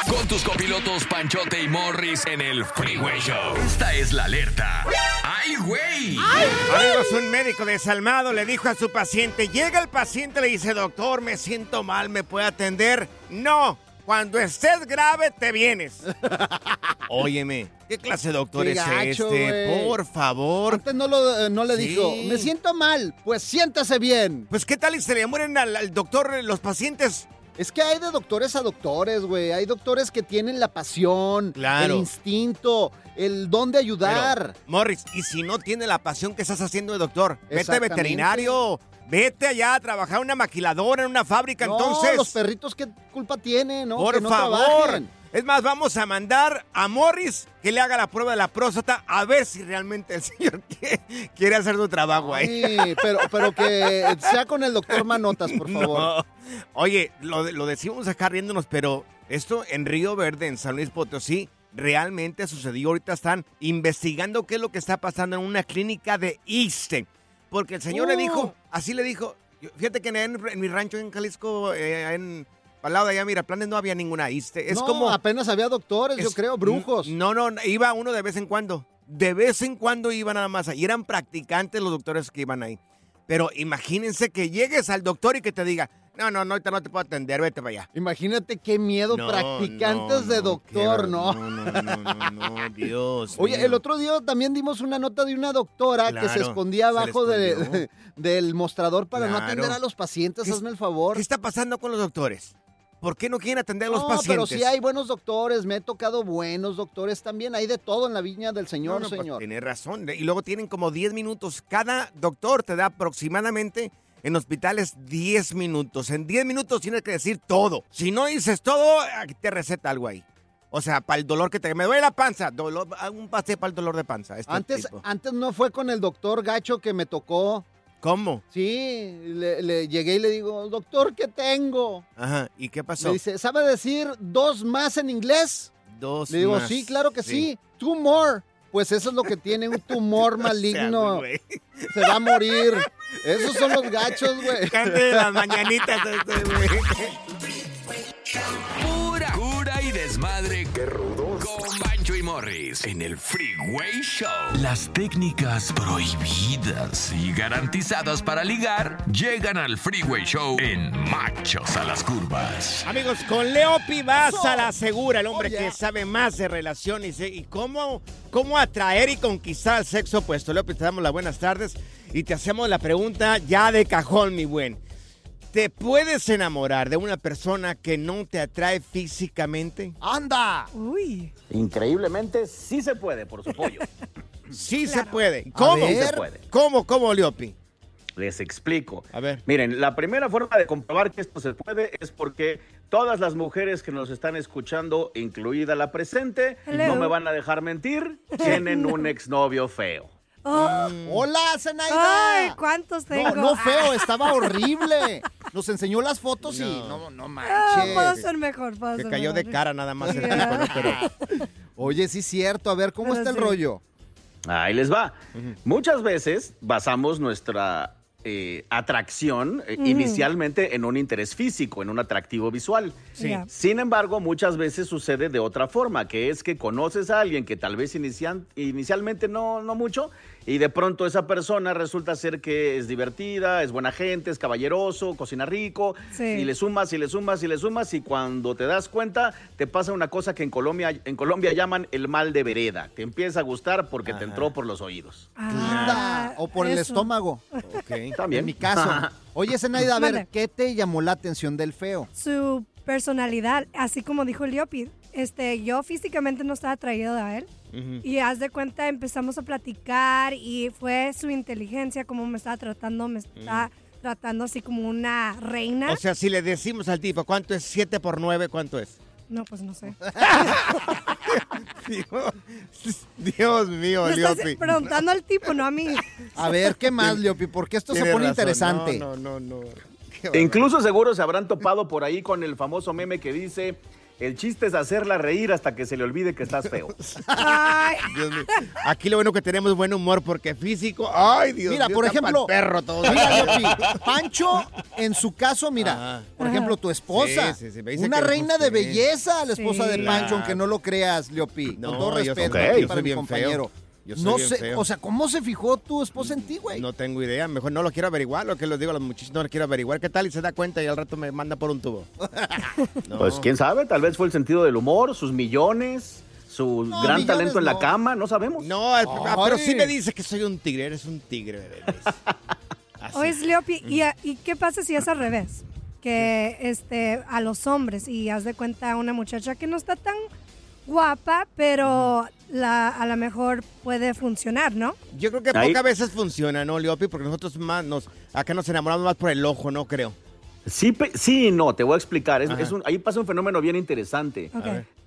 Con tus copilotos Panchote y Morris en el Freeway Show. Esta es la alerta. ¡Ay, güey! Amigos, un médico desalmado le dijo a su paciente, llega el paciente le dice, doctor, me siento mal, ¿me puede atender? No, cuando estés grave te vienes. Óyeme, ¿qué clase de doctor Qué es gacho, este? güey. Por favor. Antes no, lo, eh, no le Sí. dijo, me siento mal, pues siéntase bien. Pues qué tal y se le mueren al, al doctor eh, los pacientes. Es que hay de doctores a doctores, güey. Hay doctores que tienen la pasión, Claro. el instinto, el don de ayudar. Morris, y si no tiene la pasión que estás haciendo de doctor, vete Exactamente. veterinario, vete allá a trabajar en una maquiladora, en una fábrica, no, entonces. los perritos, ¿qué culpa tienen? No, Por que no favor. trabajen. Es más, vamos a mandar a Morris que le haga la prueba de la próstata a ver si realmente el señor quiere, quiere hacer su trabajo ahí. Sí, pero, pero que sea con el doctor Manotas, por favor. No. Oye, lo, lo decimos acá riéndonos, pero esto en Río Verde, en San Luis Potosí, realmente sucedió. Ahorita están investigando qué es lo que está pasando en una clínica de ISTE. Porque el señor le Oh. dijo, así le dijo, fíjate que en, en mi rancho en Jalisco, eh, en al lado de allá, mira, planes no había ninguna ISTE. Es no, como... apenas había doctores, yo creo, brujos. No, no, iba uno de vez en cuando. De vez en cuando iba nada más. Y eran practicantes los doctores que iban ahí. Pero imagínense que llegues al doctor y que te diga, no, no, no, ahorita no te puedo atender, vete para allá. Imagínate qué miedo, No, practicantes no, de no, doctor, ¿no? No, no, no, no, no, Dios. Oye, mío. el otro día también dimos una nota de una doctora que se escondía se abajo de- del mostrador para no atender a los pacientes, ¿Qué es- hazme el favor. ¿Qué está pasando con los doctores? ¿Por qué no quieren atender a los no, pacientes? pero sí hay buenos doctores, me he tocado buenos doctores también, hay de todo en la viña del No, Señor, no, pues, señor. Tiene razón. Y luego tienen como 10 minutos. Cada doctor te da aproximadamente en hospitales 10 minutos. En 10 minutos tienes que decir todo. Si no dices todo, te receta algo ahí. O sea, para el dolor que te... Me duele la panza. Dolor, un pase para el dolor de panza. este Antes, tipo. antes no fue con el doctor Gacho que me tocó. ¿Cómo? Sí, le, le llegué y le digo, doctor, ¿qué tengo? Ajá. ¿Y qué pasó? Me dice, ¿sabe decir dos más en inglés? Dos Le digo, más. sí, claro que sí. Two more. Pues eso es lo que tiene un tumor maligno. Se va a morir. Esos son los gachos, güey. Cante las mañanitas este, güey. Pura cura y desmadre. ¡Qué rudos! Y Morris en el Freeway Show. Las técnicas prohibidas y garantizadas para ligar llegan al Freeway Show en Machos a las Curvas. Amigos, con Leopi vas a la segura, el hombre que sabe más de relaciones y, y cómo, cómo atraer y conquistar al sexo opuesto. Leopi, te damos las buenas tardes y te hacemos la pregunta ya de cajón, mi buen. ¿Te puedes enamorar de una persona que no te atrae físicamente? ¡Anda! Uy. Increíblemente, sí se puede, por su pollo. Sí se puede. ¿Cómo? Sí se puede. ¿Cómo, cómo, Leopi? Les explico. A ver. Miren, la primera forma de comprobar que esto se puede es porque todas las mujeres que nos están escuchando, incluida la presente, Hello. no me van a dejar mentir, tienen un exnovio feo. Oh. Hola, Zenaida. Ay, ¿cuántos tengo? No, no feo, estaba horrible. Nos enseñó las fotos y no, no Ah, manches. puedo ser mejor, puedo Se ser cayó de cara nada más el tipo, ¿no? Pero Oye, sí es cierto. A ver, ¿cómo Pero está el rollo? Ahí les va. Muchas veces basamos nuestra eh, atracción eh, inicialmente en un interés físico, en un atractivo visual. Sí. Sin embargo, muchas veces sucede de otra forma, que es que conoces a alguien que tal vez inician- inicialmente no, no mucho, y de pronto esa persona resulta ser que es divertida, es buena gente, es caballeroso, cocina rico, Sí. y le sumas y le sumas y le sumas, y cuando te das cuenta, te pasa una cosa que en Colombia, en Colombia llaman el mal de vereda. Te empieza a gustar porque te entró por los oídos. Anda, o por el Ah, estómago. También. En mi caso. Oye, Zenaida, a ver. ¿qué te llamó la atención del feo? Su personalidad, así como dijo Liopi, este, yo físicamente no estaba atraído a él. Y haz de cuenta, empezamos a platicar y fue su inteligencia, como me estaba tratando, me está tratando así como una reina. O sea, si le decimos al tipo, ¿cuánto es 7 por 9? ¿Cuánto es? no, pues no sé. Dios, Dios mío, Me estás Leopi. preguntando al tipo, no a mí. A ver, ¿qué más, Leopi? Porque esto se pone razón. interesante. No, no, no, no. Incluso seguro se habrán topado por ahí con el famoso meme que dice, el chiste es hacerla reír hasta que se le olvide que estás feo. Ay, Dios mío. Aquí lo bueno que tenemos buen humor porque físico. Ay, Dios Mira, mío, por ejemplo, perro todo. mira, Leopi, Pancho, en su caso, mira, Ajá. por ejemplo, tu esposa, Sí, sí, sí, me dice una que reina de belleza, la esposa Sí. de Pancho, aunque no lo creas, Leopi, No, con todo yo respeto para soy mi bien compañero. feo. Yo soy no bien sé, feo. o sea, ¿cómo se fijó tu esposa en ti, güey? No tengo idea, mejor no lo quiero averiguar, lo que les digo a los muchachos, no lo quiero averiguar. ¿Qué tal? Y se da cuenta y al rato me manda por un tubo. No. Pues quién sabe, tal vez fue el sentido del humor, sus millones, su No, gran millones talento en la cama, no sabemos. No, ah, pero sí me dice que soy un tigre, eres un tigre, bebé. Así. Oye, Leopi, ¿y, a- ¿y qué pasa si es al revés? Que este, a los hombres, y haz de cuenta una muchacha que no está tan guapa, pero la, a lo mejor puede funcionar, ¿no? Yo creo que Ahí- pocas veces funciona, ¿no, Leopi? Porque nosotros más nos, acá nos enamoramos más por el ojo, no creo. Sí, sí no, te voy a explicar. Es- Ajá. es un- ahí pasa un fenómeno bien interesante.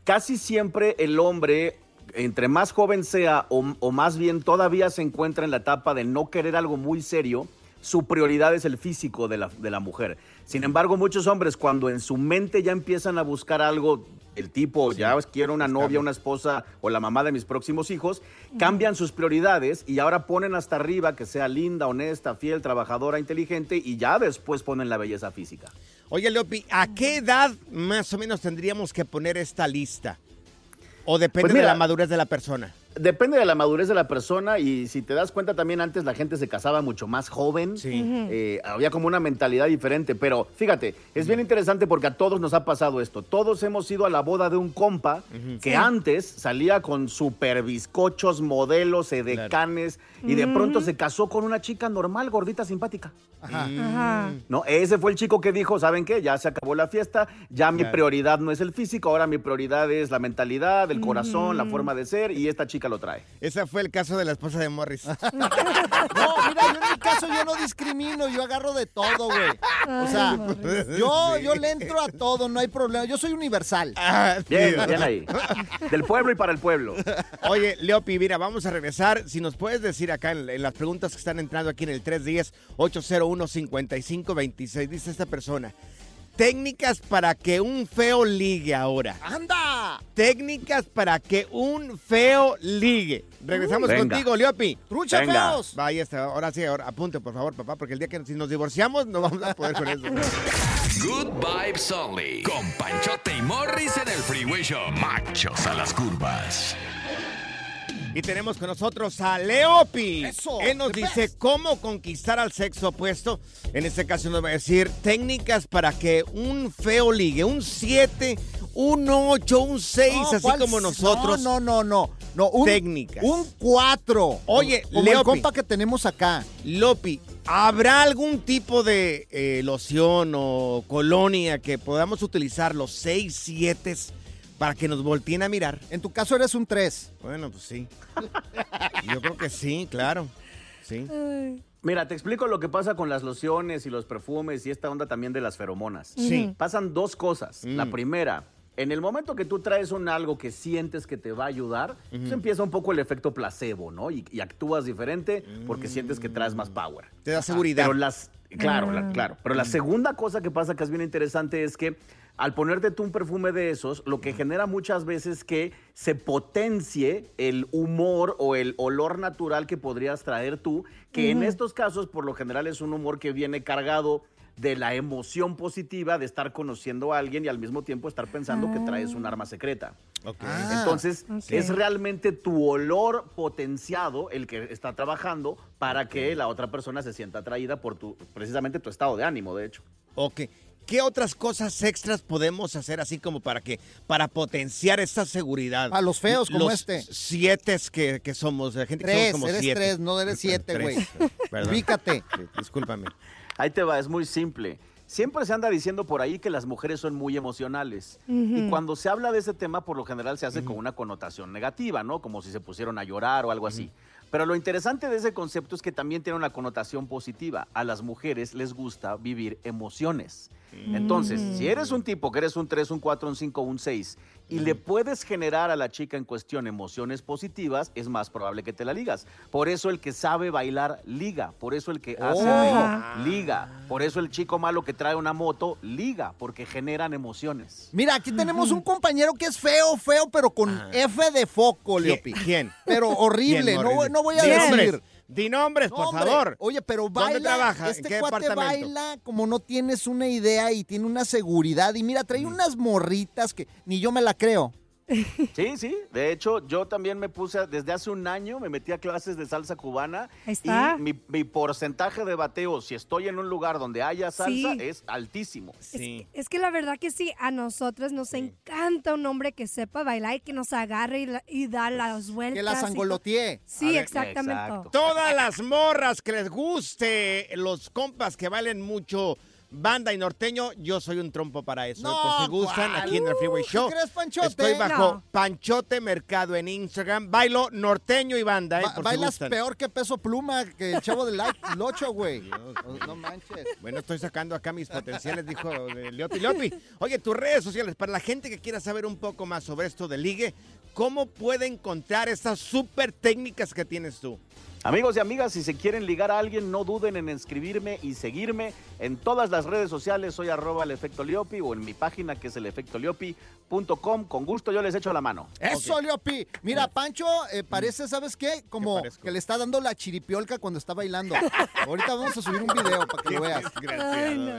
Casi siempre el hombre, entre más joven sea o, o más bien todavía se encuentra en la etapa de no querer algo muy serio, su prioridad es el físico de la, de la mujer. Sin embargo, muchos hombres cuando en su mente ya empiezan a buscar algo, el tipo, ya quiero una novia, una esposa o la mamá de mis próximos hijos, cambian sus prioridades y ahora ponen hasta arriba que sea linda, honesta, fiel, trabajadora, inteligente y ya después ponen la belleza física. Oye, Leopi, ¿a qué edad más o menos tendríamos que poner esta lista? ¿O depende Pues de mira, la madurez de la persona? Depende de la madurez de la persona y si te das cuenta también antes la gente se casaba mucho más joven, Sí. Eh, había como una mentalidad diferente, pero fíjate, es bien interesante porque a todos nos ha pasado esto, todos hemos ido a la boda de un compa que Sí. antes salía con super bizcochos, modelos, edecanes y de pronto se casó con una chica normal, gordita, simpática. Ajá. Mm. Ajá. No, ese fue el chico que dijo, ¿saben qué? Ya se acabó la fiesta, ya mi prioridad no es el físico, ahora mi prioridad es la mentalidad, el corazón, la forma de ser y esta chica lo trae. Ese fue el caso de la esposa de Morris. No, mira, yo en mi caso yo no discrimino, yo agarro de todo, güey. O sea, yo, yo le entro a todo, no hay problema. Yo soy universal. Ah, Bien, bien ahí. Del pueblo y para el pueblo. Oye, Leopi, mira, vamos a regresar. Si nos puedes decir acá en, en las preguntas que están entrando aquí en el 310-801-5526, dice esta persona. Técnicas para que un feo ligue ahora. ¡Anda! Técnicas para que un feo ligue. Regresamos Venga. contigo, Leopi. ¡Trucha, Venga. feos! Vaya, está, ahora sí, ahora apunte, por favor, papá, porque el día que si nos divorciamos no vamos a poder con eso. Good Vibes Only. Con Panchote y Morris en el Freeway Show. Machos a las curvas. Y tenemos con nosotros a Leopi. Eso, Él nos dice cómo conquistar al sexo opuesto. En este caso nos va a decir técnicas para que un feo ligue, un 7, un 8, un 6, No, así ¿cuál? como nosotros. No, no, no, no. no un, Técnicas. Un 4. Oye, como el Leopi. compa que tenemos acá. Lopi, ¿habrá algún tipo de eh, loción o colonia que podamos utilizar los 6, 7 para que nos volteen a mirar? En tu caso eres un 3. Bueno, pues sí. Yo creo que sí, claro. Sí. Mira, te explico lo que pasa con las lociones y los perfumes y esta onda también de las feromonas. Sí. Pasan dos cosas. La Mm. primera, en el momento que tú traes un algo que sientes que te va a ayudar, pues empieza un poco el efecto placebo, ¿no? Y, y actúas diferente porque sientes que traes más power. Te da seguridad. Pero las, claro, la- Ah. claro. Pero la segunda cosa que pasa que es bien interesante es que al ponerte tú un perfume de esos, lo que genera muchas veces que se potencie el humor o el olor natural que podrías traer tú, que en estos casos por lo general es un humor que viene cargado de la emoción positiva de estar conociendo a alguien y al mismo tiempo estar pensando que traes un arma secreta. Ok. Entonces, ok. es realmente tu olor potenciado el que está trabajando para que la otra persona se sienta atraída por tu, precisamente tu estado de ánimo, de hecho. Ok. ¿Qué otras cosas extras podemos hacer así como para que para potenciar esta seguridad? A los feos como Los este. Siete que, que somos, la gente que somos 3, como eres siete. 3, no eres 7, Tres, güey. Ubícate. Sí, discúlpame. Ahí te va, es muy simple. Siempre se anda diciendo por ahí que las mujeres son muy emocionales. Y cuando se habla de ese tema, por lo general se hace con una connotación negativa, ¿no? Como si se pusieron a llorar o algo así. Pero lo interesante de ese concepto es que también tiene una connotación positiva. A las mujeres les gusta vivir emociones. Entonces, si eres un tipo que eres un 3, un 4, un 5, un 6 y le puedes generar a la chica en cuestión emociones positivas, es más probable que te la ligas. Por eso el que sabe bailar liga, por eso el que hace Oh. liga, por eso el chico malo que trae una moto liga, porque generan emociones. Mira, aquí tenemos un compañero que es feo, feo, pero con F de foco, Leopi. ¿Quién? Pero horrible, ¿Quién, no, no voy a decir. Di nombres, No, por favor. Oye, pero ¿Dónde baila. trabaja? ¿En Este qué cuate departamento? baila como no tienes una idea y tiene una seguridad. Y mira, trae unas morritas que ni yo me la creo. Sí, sí. De hecho, yo también me puse, a- desde hace un año, me metí a clases de salsa cubana. Ahí está. Y mi, mi porcentaje de bateo, si estoy en un lugar donde haya salsa, Sí. es altísimo. Sí. Es que la verdad que sí, a nosotros nos encanta un hombre que sepa bailar y que nos agarre y, la- y da las vueltas. Que la sangolotee. Sí, exactamente. exacto. Todas las morras que les guste, los compas que valen mucho banda y norteño, yo soy un trompo para eso. No, ¿eh? Por si gustan, ¿cuál? aquí en el Freeway Show. ¿qué crees, Panchote? Estoy bajo No. Panchote Mercado en Instagram. Bailo norteño y banda, ¿eh? Ba- por si bailas gustan. peor que peso pluma que el chavo del locho, güey. No manches. Bueno, estoy sacando acá mis potenciales, dijo de Leopi. Leopi, oye, tus redes sociales, para la gente que quiera saber un poco más sobre esto de ligue, ¿cómo puede encontrar estas súper técnicas que tienes tú? Amigos y amigas, si se quieren ligar a alguien, no duden en escribirme y seguirme en todas las redes sociales. Soy arroba el efecto Liopi o en mi página que es el efectoliopi.com. Con gusto yo les echo la mano. Eso, Leopi. Mira, Pancho eh, parece, ¿sabes qué? Como que le está dando la chiripiolca cuando está bailando. Ahorita vamos a subir un video para que lo veas.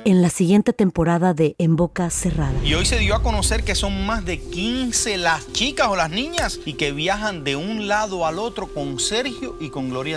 En la siguiente temporada de En Boca Cerrada. Y hoy se dio a conocer que son más de 15 las chicas o las niñas y que viajan de un lado al otro con Sergio y con Gloria